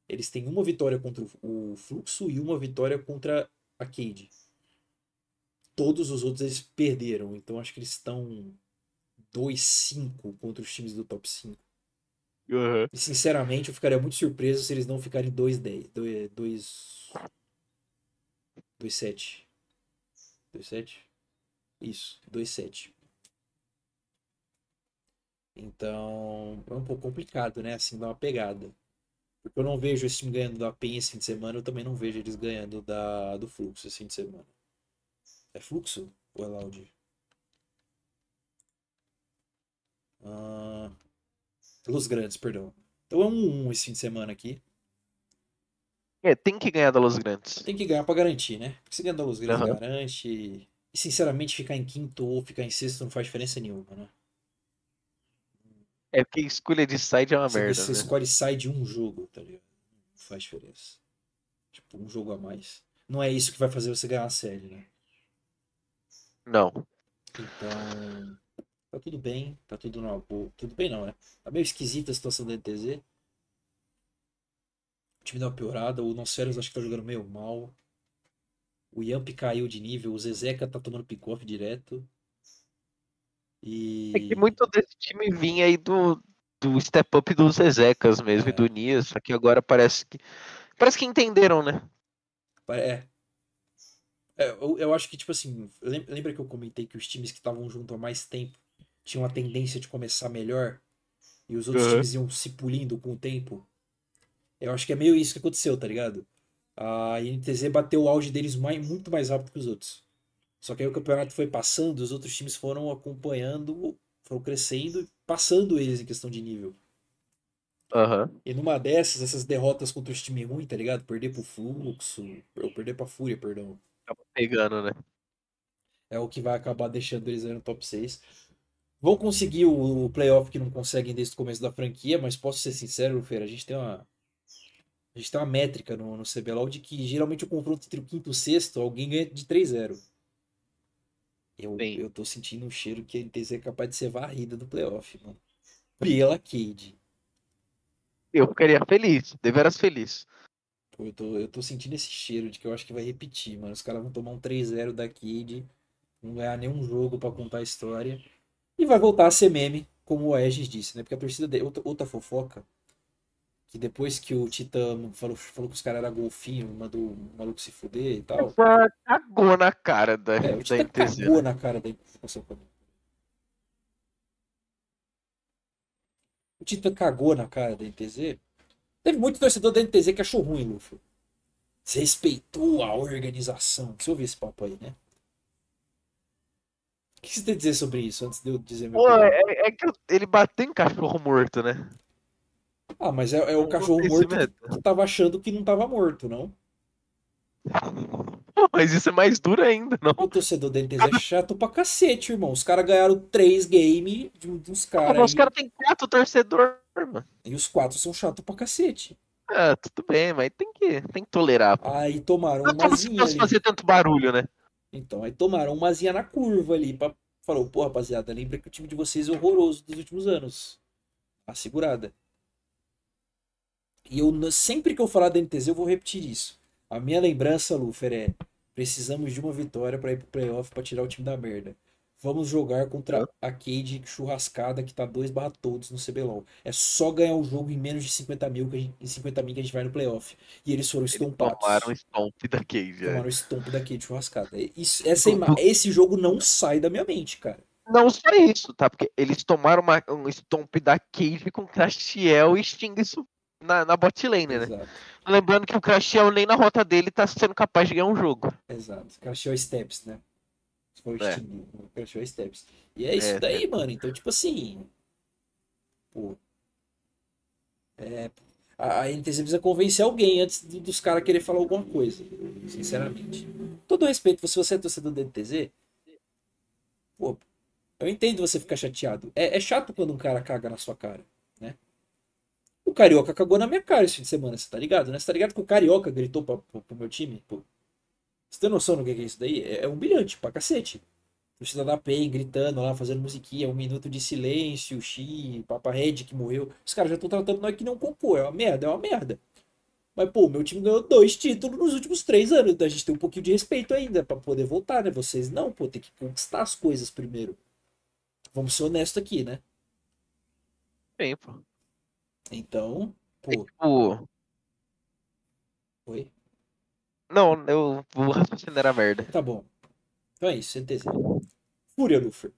Speaker 1: eles têm uma vitória contra o Fluxo e uma vitória contra a Cade. Todos os outros eles perderam, então acho que eles estão 2-5 contra os times do top 5.
Speaker 2: Aham.
Speaker 1: E sinceramente eu ficaria muito surpreso se eles não ficarem 2-10. 2-7. 2-7? Isso, 2-7. Então, é um pouco complicado, né? Assim, dar uma pegada. Porque eu não vejo esse time ganhando da PEN esse fim de semana, eu também não vejo eles ganhando da, do Fluxo esse fim de semana. É Fluxo ou é Loud? Ah, Los Grandes, perdão. Então é um 1 esse fim de semana aqui.
Speaker 2: É, tem que ganhar da Los Grandes.
Speaker 1: Tem que ganhar pra garantir, né? Porque se ganhar da Los Grandes,
Speaker 2: Aham.
Speaker 1: garante. E sinceramente, ficar em quinto ou ficar em sexto não faz diferença nenhuma, né?
Speaker 2: É porque escolha de side é uma
Speaker 1: Você,
Speaker 2: merda.
Speaker 1: você
Speaker 2: né?
Speaker 1: escolhe sai de um jogo, tá ligado? faz diferença. Tipo, um jogo a mais. Não é isso que vai fazer você ganhar a série, né?
Speaker 2: Não.
Speaker 1: Então, tá tudo bem, tá tudo na boa. Tudo bem não, né? Tá meio esquisita a situação da NTZ. O time deu uma piorada, o Nosferos acho que tá jogando meio mal. O Yamp caiu de nível, o Zezeca tá tomando pick-off direto. E.
Speaker 2: É que muito desse time vinha aí do, do step up dos Zezecas mesmo
Speaker 1: É.
Speaker 2: e do Nias, só que agora parece que. Parece que entenderam, né?
Speaker 1: É. É, eu, eu acho que, tipo assim, lem- lembra que eu comentei que os times que estavam junto há mais tempo tinham a tendência de começar melhor e os outros
Speaker 2: Aham.
Speaker 1: times iam se pulindo com o tempo? Eu acho que é meio isso que aconteceu, tá ligado? A INTZ bateu o auge deles mais, muito mais rápido que os outros. Só que aí o campeonato foi passando, os outros times foram acompanhando, foram crescendo e passando eles em questão de nível.
Speaker 2: Aham.
Speaker 1: E numa dessas, essas derrotas contra os times ruins, tá ligado? Perder pro Fluxo, ou perder pra Fúria, perdão.
Speaker 2: Acaba pegando, né?
Speaker 1: É o que vai acabar deixando eles aí no top 6. Vão conseguir o, o playoff que não conseguem desde o começo da franquia, mas posso ser sincero, Feira, a gente tem uma. A gente tem uma métrica no, no CBLOL de que geralmente o confronto entre o quinto e o sexto, alguém ganha de 3-0. Eu, eu tô sentindo um cheiro que a NTZ é capaz de ser varrida do playoff, mano. Pela Cade.
Speaker 2: Eu ficaria feliz, deveras feliz.
Speaker 1: Pô, eu tô, eu tô sentindo esse cheiro de que eu acho que vai repetir, mano. Os caras vão tomar um 3-0 da Cade, não ganhar nenhum jogo pra contar a história. E vai voltar a ser meme, como o Aegis disse, né? Porque a torcida dele, outra, outra fofoca, que depois que o Titã falou, falou que os caras eram golfinho, mandou o maluco se fuder e tal.
Speaker 2: Essa cagou na cara da,
Speaker 1: É, o Titã cagou na cara da Nossa, O Titã cagou na cara da NTZ. Teve muito torcedor da NTZ que achou ruim, Luffy. Desrespeitou a organização. Você ouviu esse papo aí, né? O que você tem a dizer sobre isso, antes de eu dizer meu
Speaker 2: Pô, é, é que ele bateu em cachorro morto, né?
Speaker 1: Ah, mas é, é o cachorro morto que tava achando que não tava morto, não?
Speaker 2: Pô, mas isso é mais duro ainda, não?
Speaker 1: O torcedor da NTZ é chato pra cacete, irmão. Os caras ganharam três games de um- uns caras
Speaker 2: os caras têm quatro torcedor, mano.
Speaker 1: e os quatro são chatos pra cacete.
Speaker 2: Ah, tudo bem, mas tem que, tem que tolerar. Pô.
Speaker 1: Aí tomaram
Speaker 2: Não
Speaker 1: uma
Speaker 2: como se
Speaker 1: zinha
Speaker 2: fosse
Speaker 1: ali.
Speaker 2: fazer tanto barulho, né?
Speaker 1: Então, aí tomaram uma zinha na curva ali. Pra... Falou, pô, rapaziada, lembra que o time de vocês é horroroso dos últimos anos. A segurada. E eu, sempre que eu falar da NTZ, eu vou repetir isso. A minha lembrança, Lufer, é: precisamos de uma vitória pra ir pro playoff pra tirar o time da merda. Vamos jogar contra a Cade churrascada que tá 2 barra todos no CBLOL. É só ganhar o jogo em menos de 50 mil, que a gente, em 50 mil que a gente vai no playoff. E eles foram
Speaker 2: Eles
Speaker 1: estompados.
Speaker 2: tomaram stomp da Cage. é.
Speaker 1: Tomaram o estompo da Cade churrascada. Isso, essa Esse jogo não sai da minha mente, cara.
Speaker 2: Não só isso, tá? Porque eles tomaram uma, um stomp da Cage com Crashiel e Sting isso na, na bot lane, né?
Speaker 1: Exato,
Speaker 2: Lembrando que o Crashiel nem na rota dele tá sendo capaz de ganhar um jogo.
Speaker 1: exato. Crashou Steps, né? Foi o
Speaker 2: É.
Speaker 1: Steps. E é isso
Speaker 2: É,
Speaker 1: daí, mano. Então, tipo assim. Pô. É. A, a NTZ precisa convencer alguém antes do- dos caras querer falar alguma coisa. Sinceramente. Todo respeito, se você é torcedor da NTZ. Pô, eu entendo você ficar chateado. É, é chato quando um cara caga na sua cara, né? O Carioca cagou na minha cara esse fim de semana, você tá ligado, né? Você tá ligado que o Carioca gritou pra, pro, pro meu time? Pô, você tem noção do que é isso daí? É, é humilhante pra cacete. Torcida da PEN gritando lá, fazendo musiquinha, um minuto de silêncio, Xi, Papa Red que morreu. Os caras já estão tratando nós que não compor. É uma merda, é uma merda. Mas, pô, meu time ganhou dois títulos nos últimos três anos. A gente tem um pouquinho de respeito ainda pra poder voltar, né? Vocês não, pô, tem que conquistar as coisas primeiro. Vamos ser honestos aqui, né?
Speaker 2: Bem, pô.
Speaker 1: Então,
Speaker 2: É,
Speaker 1: pô,
Speaker 2: tipo,
Speaker 1: oi.
Speaker 2: não, eu vou raciocinar a merda.
Speaker 1: Tá bom. Então é isso, CTZ. Fúria, Lufer.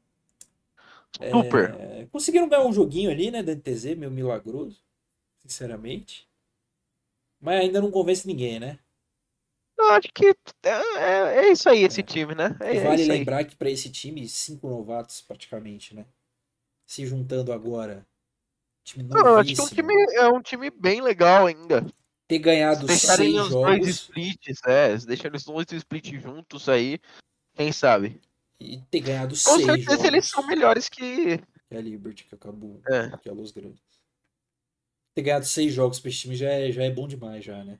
Speaker 2: Super.
Speaker 1: É, conseguiram ganhar um joguinho ali, né, da NTZ, meio milagroso, sinceramente. Mas ainda não convence ninguém, né?
Speaker 2: Eu acho que é, é- é isso aí, esse time, né? É, é
Speaker 1: vale
Speaker 2: isso aí.
Speaker 1: lembrar que para esse time, cinco novatos praticamente, né? Se juntando agora, time
Speaker 2: Não, eu acho que é um time, é um time bem legal ainda.
Speaker 1: ter
Speaker 2: Se
Speaker 1: ganhado
Speaker 2: deixarem
Speaker 1: seis
Speaker 2: os dois
Speaker 1: jogos
Speaker 2: splits, é, se deixarem os dois splits juntos aí, quem sabe?
Speaker 1: e ter ganhado
Speaker 2: Com
Speaker 1: seis
Speaker 2: certeza
Speaker 1: jogos
Speaker 2: eles são melhores que.
Speaker 1: que a Liberty, que acabou,
Speaker 2: É.
Speaker 1: que é a Los Grandes. ter ganhado seis jogos pra esse time já é, já é bom demais, já, né?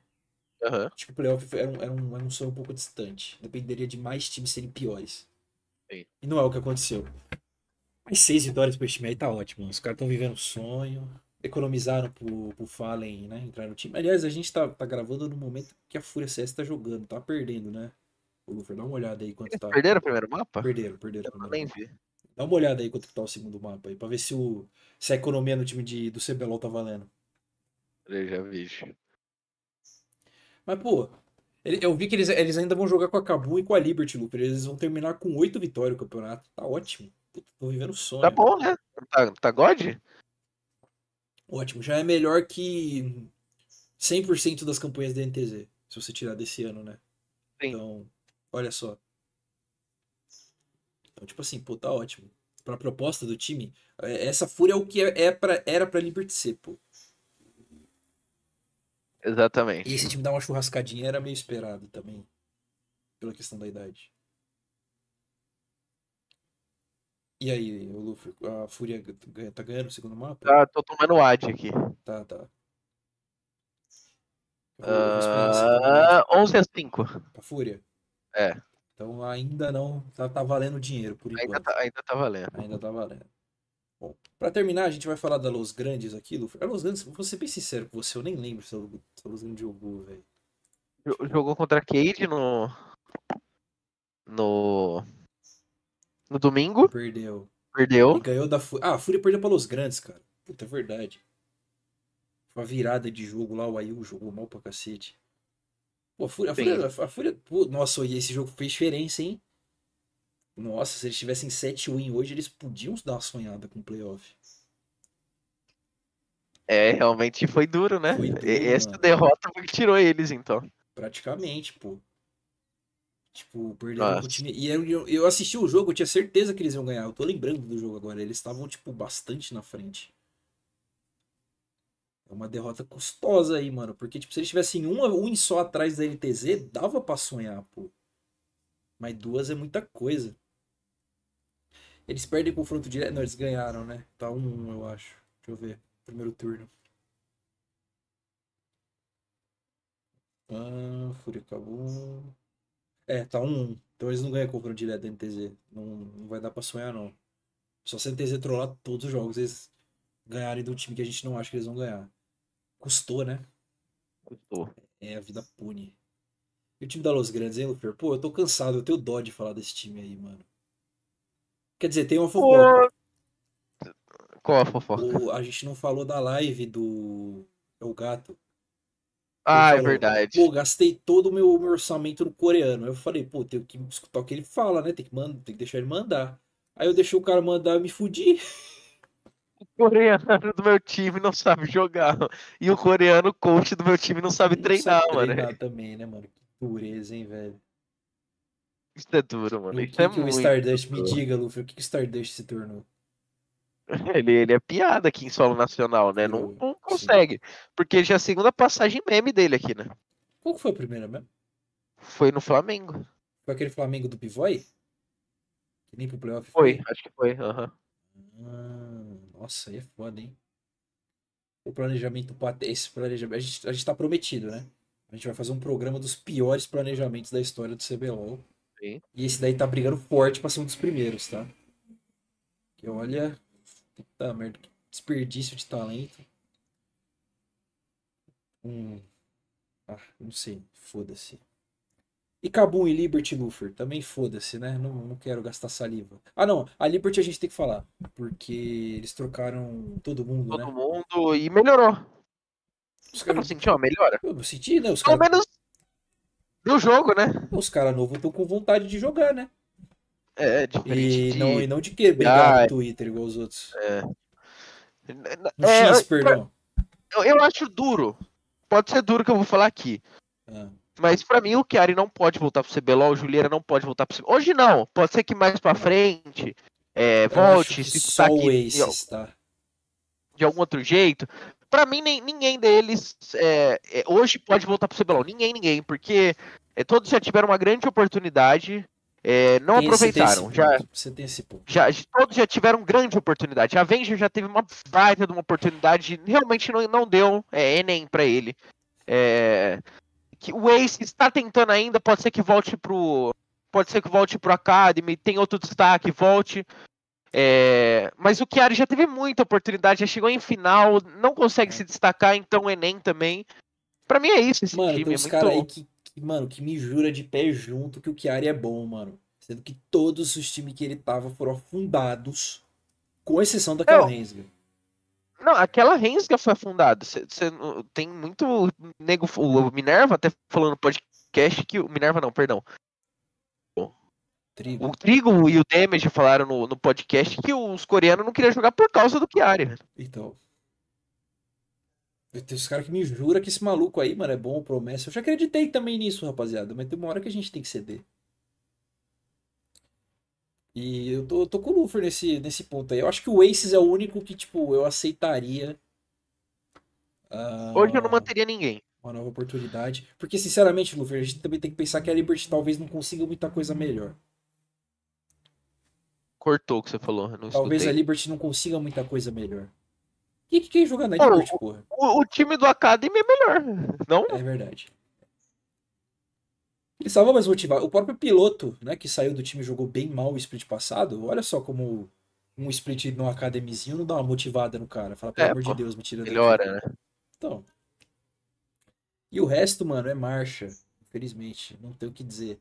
Speaker 2: Aham.
Speaker 1: Acho que o playoff era um, era, um, era um sonho um pouco distante. Dependeria de mais times serem piores.
Speaker 2: Sim.
Speaker 1: E não é o que aconteceu. Mas seis vitórias pra esse time aí tá ótimo. Os caras estão vivendo um sonho. Economizaram pro, pro Fallen, né? Entrar no time. Aliás, a gente tá, tá gravando no momento que a Fúria CS tá jogando. Tá perdendo, né? Ô, Lufer, dá uma olhada aí quanto
Speaker 2: Eles
Speaker 1: tá.
Speaker 2: perderam o primeiro mapa?
Speaker 1: Perderam, perderam.
Speaker 2: Eu nem vi.
Speaker 1: Dá uma olhada aí quanto que tá o segundo mapa aí, pra ver se, o, se a economia no time de, do CBLOL tá valendo.
Speaker 2: Eu já vejo.
Speaker 1: Mas, pô, eu vi que eles, eles ainda vão jogar com a Cabu e com a Liberty, Luper. Eles vão terminar com oito vitórias o campeonato. Tá ótimo. Tô vivendo sonho.
Speaker 2: Tá bom, né? Tá, tá God?
Speaker 1: Ótimo. Já é melhor que 100% das campanhas da NTZ. Se você tirar desse ano, né?
Speaker 2: Sim.
Speaker 1: Então, olha só. Então, tipo assim, pô, tá ótimo. Pra proposta do time, é- essa fúria é o que é, é pra, era pra Liberty ser, pô.
Speaker 2: Exatamente.
Speaker 1: E esse time dar uma churrascadinha era meio esperado também. Pela questão da idade. E aí, o Luffy, a Fúria tá ganhando o segundo mapa?
Speaker 2: Tá, tô tomando ad aqui.
Speaker 1: Tá, tá. Tomar
Speaker 2: Ah, 11 a 5.
Speaker 1: a Fúria.
Speaker 2: É,
Speaker 1: Então ainda não tá, tá valendo dinheiro por
Speaker 2: ainda
Speaker 1: enquanto.
Speaker 2: tá, ainda tá valendo.
Speaker 1: Ainda tá valendo. Bom, pra terminar, a gente vai falar da Los Grandes aqui, Luffy. A Los Grandes, vou ser bem sincero com você, eu nem lembro se a Los Grandes jogou, velho.
Speaker 2: Jo- Jogou contra a Cade no. No. No domingo,
Speaker 1: Perdeu. E
Speaker 2: perdeu.
Speaker 1: ganhou da Fúria. Ah, a Fúria perdeu pra Los Grandes, cara. Puta, é verdade. Foi uma virada de jogo lá, o Ayu jogou mal pra cacete. Pô, a Fúria. A. Fúria, a Fúria pô, nossa, e esse jogo fez diferença, hein? Nossa, se eles tivessem 7 win hoje, eles podiam dar uma sonhada com o playoff.
Speaker 2: É, realmente foi duro, né?
Speaker 1: Foi duro,
Speaker 2: E- Essa
Speaker 1: mano.
Speaker 2: derrota foi que tirou eles, então.
Speaker 1: Praticamente, pô. Tipo, perderam
Speaker 2: Nossa.
Speaker 1: pro time. E eu, eu assisti o jogo, eu tinha certeza que eles iam ganhar. Eu tô lembrando do jogo agora. Eles estavam, tipo, bastante na frente. É uma derrota custosa aí, mano. Porque, tipo, se eles tivessem uma, um só atrás da LTZ, dava pra sonhar, pô. Mas duas é muita coisa. Eles perdem confronto direto. Não, eles ganharam, né? Tá um, eu acho. Deixa eu ver. Primeiro turno. Ah, Fúria acabou. É, tá um 1 Então eles não ganham confronto direto da NTZ. Não, não vai dar pra sonhar, não. Só se a NTZ trollar todos os jogos, eles ganharem do time que a gente não acha que eles vão ganhar. Custou, né?
Speaker 2: Custou.
Speaker 1: É, a vida pune. E o time da Los Grandes, hein, Lufer? Pô, eu tô cansado, eu tenho dó de falar desse time aí, mano. Quer dizer, tem uma fofoca.
Speaker 2: Qual a fofoca?
Speaker 1: O- a gente não falou da live do. É o gato.
Speaker 2: Ah, é
Speaker 1: falou,
Speaker 2: verdade.
Speaker 1: Pô, gastei todo o meu, meu orçamento no coreano. Aí eu falei, pô, tenho que escutar o que ele fala, né? Tem que, manda, tem que deixar ele mandar. Aí eu deixei o cara mandar e me fudi.
Speaker 2: O coreano do meu time não sabe jogar. E o coreano coach do meu time não sabe
Speaker 1: Não
Speaker 2: treinar,
Speaker 1: sabe
Speaker 2: mano.
Speaker 1: treinar também, né, mano? Que dureza, hein, velho.
Speaker 2: Isso é duro, mano.
Speaker 1: o
Speaker 2: Isso
Speaker 1: que,
Speaker 2: é
Speaker 1: que o
Speaker 2: muito.
Speaker 1: Stardust, me
Speaker 2: duro.
Speaker 1: diga, Luffy, o que, que o Stardust se tornou?
Speaker 2: Ele, ele é piada aqui em solo nacional, né? Não, não consegue. Porque já é a segunda passagem meme dele aqui, né?
Speaker 1: Qual que foi a primeira mesmo?
Speaker 2: Foi no Flamengo.
Speaker 1: Foi aquele Flamengo do Pivoy? Que nem pro playoff
Speaker 2: Foi, acho que foi. aham.
Speaker 1: Ah, nossa, aí é foda, hein? O planejamento, esse planejamento, a gente, a gente tá prometido, né? A gente vai fazer um programa dos piores planejamentos da história do CBLOL.
Speaker 2: Sim.
Speaker 1: E esse daí tá brigando forte pra ser um dos primeiros, tá? Que olha, puta merda, que desperdício de talento. Hum. Ah, não sei, foda-se. E Kabum e Liberty Lufer, também foda-se, né? Não, não quero gastar saliva. Ah, não, a Liberty a gente tem que falar, porque eles trocaram todo mundo,
Speaker 2: Todo
Speaker 1: né?
Speaker 2: mundo. E melhorou.
Speaker 1: Os
Speaker 2: Eu não
Speaker 1: caras,
Speaker 2: senti uma melhora.
Speaker 1: eu senti, né? Os
Speaker 2: Pelo
Speaker 1: caras
Speaker 2: menos no jogo, né?
Speaker 1: os cara novos estão com vontade de jogar, né?
Speaker 2: É, diferente
Speaker 1: E
Speaker 2: de...
Speaker 1: não, e não de que brigar
Speaker 2: Ah,
Speaker 1: no Twitter igual os outros. No
Speaker 2: É,
Speaker 1: X,
Speaker 2: eu-
Speaker 1: perdão.
Speaker 2: eu, eu acho duro. Pode ser duro que eu vou falar aqui.
Speaker 1: Ah,
Speaker 2: Mas pra mim o Chiari não pode voltar pro CBLOL, o Juliera não pode voltar pro CBLOL. Hoje não, pode ser que mais pra frente é, volte, se
Speaker 1: só
Speaker 2: tá
Speaker 1: o
Speaker 2: aqui de,
Speaker 1: Aces, tá?
Speaker 2: de algum outro jeito. Pra mim, nem- ninguém deles é, é, hoje pode voltar pro CBLOL. Ninguém, ninguém, porque é, todos já tiveram uma grande oportunidade. É, não
Speaker 1: Tem esse- esse
Speaker 2: aproveitaram. Já,
Speaker 1: tem esse ponto.
Speaker 2: já, todos já tiveram grande oportunidade. A Avenger já teve uma baita de uma oportunidade, realmente não, não deu é, Enem pra ele. É, que o Ace está tentando ainda, pode ser que volte pro. Pode ser que volte pro Academy, tem outro destaque, volte. É, mas o Chiari já teve muita oportunidade, já chegou em final, não consegue se destacar, então o Enem também. Pra mim é isso esse
Speaker 1: Mano,
Speaker 2: time.
Speaker 1: tem
Speaker 2: é
Speaker 1: uns
Speaker 2: muito...
Speaker 1: caras aí que, mano, que me jura de pé junto que o Chiari é bom, mano. Sendo que todos os times que ele tava foram afundados, com exceção daquela
Speaker 2: Não.
Speaker 1: Rensga.
Speaker 2: Não, aquela Rensga foi afundada. Cê- cê tem muito nego. O Minerva até falando no podcast que. O Minerva não, perdão.
Speaker 1: Trigo.
Speaker 2: O Trigo e o Damage falaram no, no podcast que os coreanos não queriam jogar por causa do Chiari.
Speaker 1: Então. Tenho os caras que me juram que esse maluco aí, mano, é bom, promessa. Eu já acreditei também nisso, rapaziada. Mas tem uma hora que a gente tem que ceder. E eu tô, eu tô com o Luffy nesse, nesse ponto aí. Eu acho que o Aces é o único que, tipo, eu aceitaria. ah,
Speaker 2: Hoje eu não manteria ninguém.
Speaker 1: uma nova oportunidade. Porque, sinceramente, Luffy, a gente também tem que pensar que a Liberty talvez não consiga muita coisa melhor.
Speaker 2: Cortou o que você falou.
Speaker 1: Talvez a
Speaker 2: escutei.
Speaker 1: Liberty não consiga muita coisa melhor. Quem que quer jogar na
Speaker 2: Pô,
Speaker 1: Liberty, porra?
Speaker 2: O, o time do Academy é melhor. Não?
Speaker 1: É verdade. Ele estava mais motivado. O próprio piloto, né, que saiu do time e jogou bem mal o split passado, olha só como um split no academizinho não dá uma motivada no cara. Fala, pelo
Speaker 2: É,
Speaker 1: amor
Speaker 2: pô,
Speaker 1: de Deus, me tira daqui.
Speaker 2: Melhora, né?
Speaker 1: Então. E o resto, mano, é marcha. Infelizmente. Não tem o que dizer.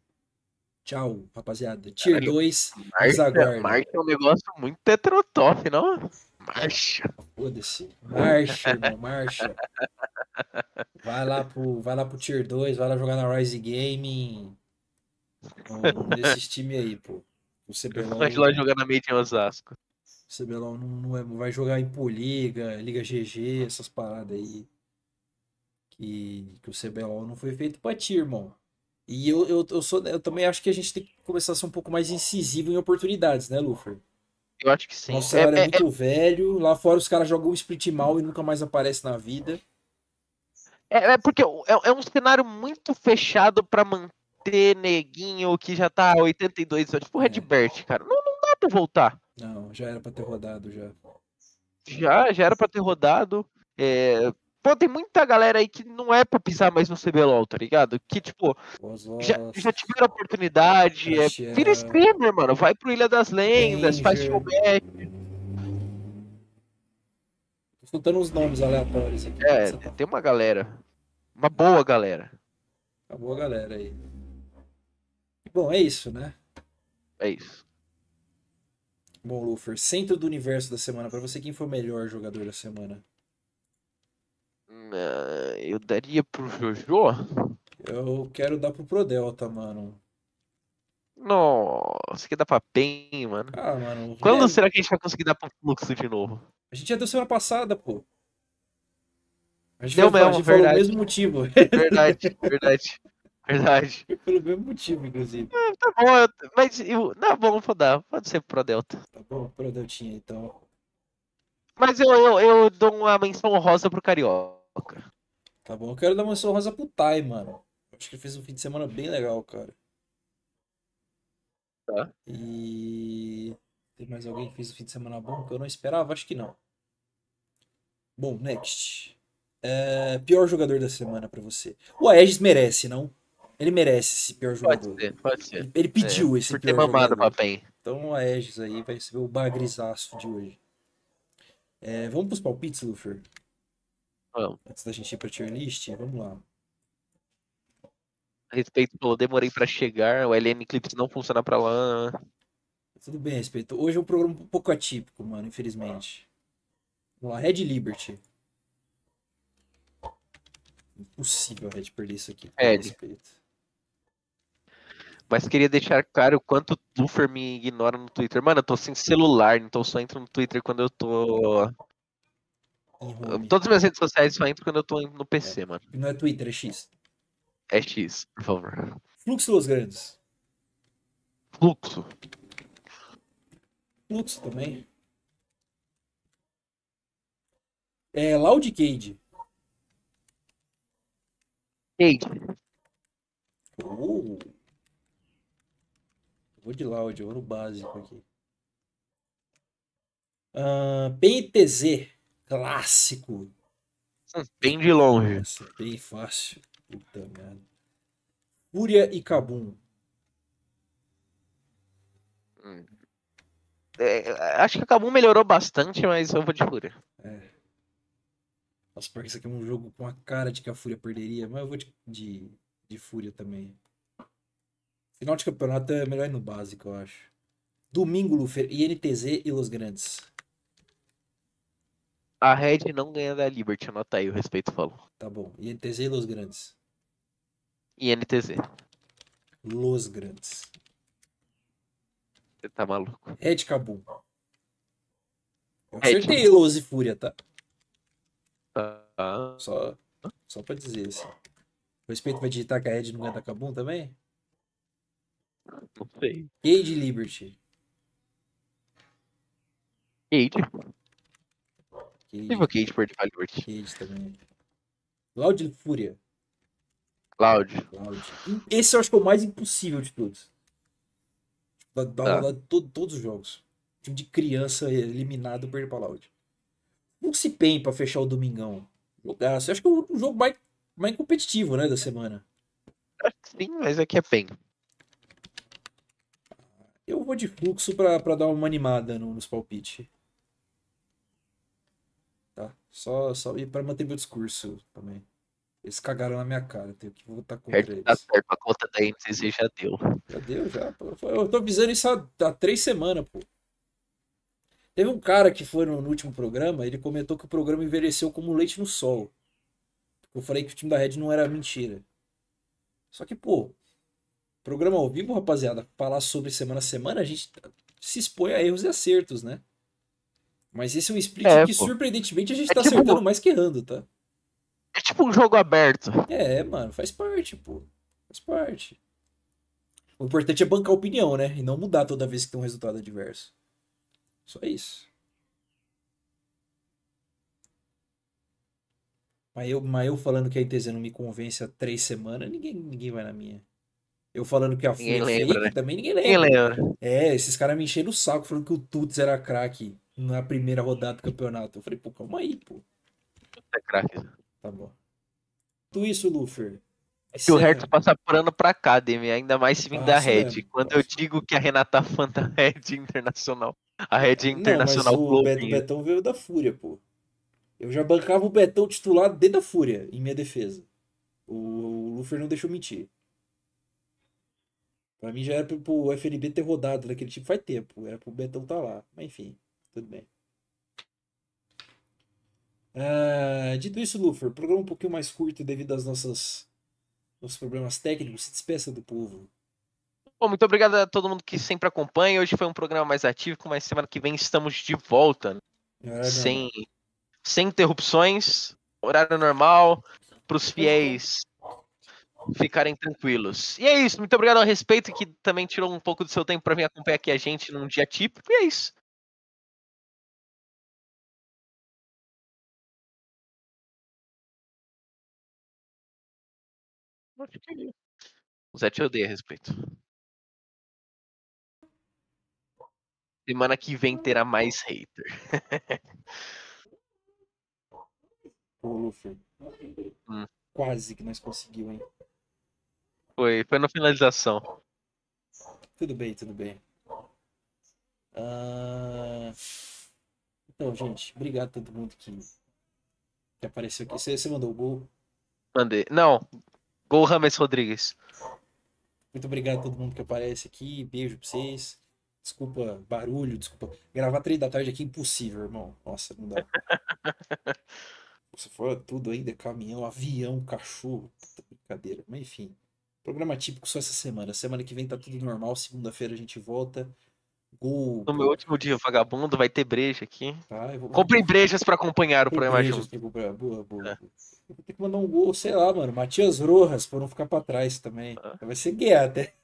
Speaker 1: Tchau, rapaziada. Tier
Speaker 2: Caralho.
Speaker 1: 2,
Speaker 2: Marcha,
Speaker 1: aguardem.
Speaker 2: marcha é um negócio muito heterotof, não? Marcha.
Speaker 1: foda-se. Marcha, irmão, marcha. Vai lá pro, vai lá pro Tier 2, vai lá jogar na Rise Gaming. Desses times aí, pô. O CBLOL,
Speaker 2: Vai lá jogar na Made em Osasco.
Speaker 1: o CBLOL não, não é, vai jogar em Poliga, Liga GG, essas paradas aí. Que, que o CBLOL não foi feito pra ti, irmão. E eu, eu, eu, sou, eu também acho que a gente tem que começar a ser um pouco mais incisivo em oportunidades, né, Lufer?
Speaker 2: Eu acho que sim.
Speaker 1: Nosso cenário é,
Speaker 2: É- é-
Speaker 1: muito velho. Lá fora os caras jogam um split mal e nunca mais aparece na vida.
Speaker 2: É, é porque é, é um cenário muito fechado pra manter neguinho que já tá 82 anos. Tipo o
Speaker 1: É.
Speaker 2: Redbert, cara. Não, não dá pra voltar.
Speaker 1: Não, já era pra ter rodado já.
Speaker 2: Já, já era pra ter rodado. É, Pô, tem muita galera aí que não é pra pisar mais no CBLOL, tá ligado? Que, tipo, já, já tiveram oportunidade. É, vira streamer, mano. Vai pro Ilha das Lendas, faz
Speaker 1: Ranger.
Speaker 2: showback.
Speaker 1: Tô soltando uns nomes aleatórios aqui.
Speaker 2: É, tem uma galera. Uma boa galera.
Speaker 1: Acabou a galera aí. Bom, é isso, né?
Speaker 2: É isso.
Speaker 1: Bom, Lufer, centro do universo da semana. Pra você, quem foi o melhor jogador da semana?
Speaker 2: Ah, Eu daria pro Jojo?
Speaker 1: Eu quero dar pro Prodelta, mano.
Speaker 2: Nossa, que dá pra bem, mano.
Speaker 1: Ah, mano.
Speaker 2: Quando
Speaker 1: é,
Speaker 2: será que a gente vai conseguir dar pro fluxo de novo?
Speaker 1: A gente já deu semana passada, pô. A gente,
Speaker 2: Deu
Speaker 1: a
Speaker 2: mesmo,
Speaker 1: gente falou o
Speaker 2: verdade.
Speaker 1: mesmo motivo.
Speaker 2: Verdade, verdade. Verdade.
Speaker 1: Pelo mesmo motivo, inclusive.
Speaker 2: Tá bom, eu- mas eu. Não, bom, vou dar. Pode ser pro Delta.
Speaker 1: Tá bom? Prodeltinha, então.
Speaker 2: Mas eu, eu, eu dou uma menção honrosa pro Carioca.
Speaker 1: Tá bom. Eu quero dar menção rosa pro Tai, mano. Acho que ele fez um fim de semana bem legal, cara.
Speaker 2: Tá.
Speaker 1: E. Tem mais alguém que fez um fim de semana bom que eu não esperava? Acho que não. Bom, next. É, pior jogador da semana pra você. O Aegis merece, não? Ele merece esse pior
Speaker 2: Pode
Speaker 1: jogador.
Speaker 2: ser, pode ser.
Speaker 1: Ele- Ele pediu esse
Speaker 2: Por ter
Speaker 1: pior
Speaker 2: mamado
Speaker 1: jogador. Então o Aegis aí vai receber o bagrizaço de hoje. É, vamos pros palpites, Lufer?
Speaker 2: Vamos.
Speaker 1: Antes da gente ir pra tier list, vamos lá.
Speaker 2: A respeito pelo demorei pra chegar, o LN Eclipse não funciona pra lá.
Speaker 1: Tudo bem, respeito. Hoje é um programa um pouco atípico, mano, infelizmente. Vamos lá, Red Liberty. Impossível a Red perder isso aqui.
Speaker 2: Red.
Speaker 1: respeito.
Speaker 2: Mas queria deixar claro o quanto o Lufer me ignora no Twitter. Mano, eu tô sem celular, então eu só entro no Twitter quando eu tô.
Speaker 1: Em home.
Speaker 2: Todas as minhas redes sociais só entro quando eu tô no PC, mano.
Speaker 1: Não é Twitter, é X.
Speaker 2: É X, por favor.
Speaker 1: Fluxo Los Grandes.
Speaker 2: Fluxo.
Speaker 1: Fluxo também. É, Loud Cage.
Speaker 2: Cage.
Speaker 1: Oh. Vou de Loud, eu vou no básico aqui. Uh, PNTZ, clássico.
Speaker 2: Bem de longe.
Speaker 1: Nossa, bem fácil. Puta merda. Fúria e Cabum.
Speaker 2: Hum. É, acho que a Kabum melhorou bastante, mas eu vou de Fúria.
Speaker 1: É. Nossa, porque isso aqui é um jogo com a cara de que a Fúria perderia, mas eu vou de, de, de Fúria também. Final de campeonato é melhor ir no básico, eu acho. Domingo, Lufer, INTZ e Los Grandes.
Speaker 2: A Red não ganha da Liberty, anota aí, o respeito falou.
Speaker 1: Tá bom. INTZ e Los Grandes.
Speaker 2: INTZ.
Speaker 1: Los Grandes.
Speaker 2: Você tá maluco.
Speaker 1: Red Cabum. Eu
Speaker 2: Red.
Speaker 1: acertei Los e Fúria, tá?
Speaker 2: Ah,
Speaker 1: Só, só pra dizer assim. O respeito vai digitar que a Red não ganha da Cabum também?
Speaker 2: não sei.
Speaker 1: Cade e Liberty.
Speaker 2: Cade. O Cade perder pra Liberty.
Speaker 1: Cade também. Loud e Fúria.
Speaker 2: Cloud.
Speaker 1: Loud. Esse eu acho que é o mais impossível de todos. Da, da,
Speaker 2: Tá.
Speaker 1: da- to- todos os jogos. Time de criança eliminado pra Loud. Não se PEN pra fechar o domingão. Jogaço. Eu acho que é o jogo mais, mais competitivo, né, da semana.
Speaker 2: Sim, mas aqui é bem.
Speaker 1: Eu vou de fluxo pra, pra dar uma animada no- nos palpites. Tá? Só, só e pra manter meu discurso também. Eles cagaram na minha cara, tenho que votar contra
Speaker 2: Certo, tá
Speaker 1: eles.
Speaker 2: certo. A conta da NCC já deu.
Speaker 1: Já deu, já. Eu tô avisando isso há, há três semanas, pô. Teve um cara que foi no, no último programa, ele comentou que o programa envelheceu como leite no sol. Eu falei que o time da Red não era mentira. Só que, pô, programa ao vivo, rapaziada, falar sobre semana a semana, a gente se expõe a erros e acertos, né? Mas esse é um split
Speaker 2: É,
Speaker 1: que,
Speaker 2: pô.
Speaker 1: surpreendentemente, a gente
Speaker 2: É
Speaker 1: tá
Speaker 2: tipo-
Speaker 1: acertando mais que errando, tá?
Speaker 2: É tipo um jogo aberto.
Speaker 1: É, mano, faz parte, pô. Faz parte. O importante é bancar a opinião, né? E não mudar toda vez que tem um resultado adverso. Só isso. Mas eu, mas eu falando que a ITZ não me convence há três semanas, ninguém, ninguém vai na minha. Eu falando que a
Speaker 2: Ninguém
Speaker 1: Fúria é
Speaker 2: lembra,
Speaker 1: fake,
Speaker 2: né?
Speaker 1: também ninguém lembra.
Speaker 2: lembra?
Speaker 1: É, esses caras me encheram o saco falando que o Tuts era craque na primeira rodada do campeonato. Eu falei, pô, calma aí, pô.
Speaker 2: É craque.
Speaker 1: Tá bom. Tudo isso, Lufer.
Speaker 2: Que o Hertz passa por ano pra Academy, ainda mais se vir da Red.
Speaker 1: mesmo,
Speaker 2: Quando eu digo que a Renata fã da Red Internacional. A Red Internacional
Speaker 1: Não, mas o, Bet- o
Speaker 2: Globinho.
Speaker 1: Betão veio da Fúria, pô. Eu já bancava o Betão titular dentro da Fúria, em minha defesa. O, o Lufer não deixou mentir. Pra mim já era pro, pro FNB ter rodado daquele tipo faz tempo. Era pro Betão tá lá. Mas enfim, tudo bem. Ah, dito isso, Lufer, programa um pouquinho mais curto devido aos nossos, nossos problemas técnicos. Se despeça do povo.
Speaker 2: Bom, muito obrigado a todo mundo que sempre acompanha. Hoje foi um programa mais ativo, mas semana que vem estamos de volta.
Speaker 1: Em horário
Speaker 2: sem, sem interrupções, horário normal, para os fiéis ficarem tranquilos. E é isso, muito obrigado ao respeito que também tirou um pouco do seu tempo para vir acompanhar aqui a gente num dia típico. E é isso. O Zé te odeia a respeito. Semana que vem terá mais hater.
Speaker 1: Pô, Lufer.
Speaker 2: Hum.
Speaker 1: Quase que nós conseguimos, hein?
Speaker 2: Foi, foi na finalização.
Speaker 1: Tudo bem, tudo bem. Ah, Então, gente, obrigado a todo mundo que, que apareceu aqui. Você, você mandou o gol.
Speaker 2: Mandei. Não. Gol Rames Rodrigues.
Speaker 1: Muito obrigado a todo mundo que aparece aqui. Beijo pra vocês. Desculpa barulho, desculpa. Gravar três da tarde aqui é impossível, irmão. Nossa, não dá. Você for tudo ainda, caminhão, avião, cachorro. Puta brincadeira. Mas enfim. Programa típico só essa semana. Semana que vem tá tudo normal. Segunda-feira a gente volta. Gol.
Speaker 2: No meu último dia, vagabundo, vai ter breja aqui.
Speaker 1: Tá, vou...
Speaker 2: Comprem brejas pra acompanhar o programa junto.
Speaker 1: comprar. Boa, boa.
Speaker 2: É.
Speaker 1: boa. Eu vou ter que mandar um gol, sei lá, mano. Matias Rojas, pra não ficar pra trás também.
Speaker 2: Ah.
Speaker 1: Vai ser guerra até.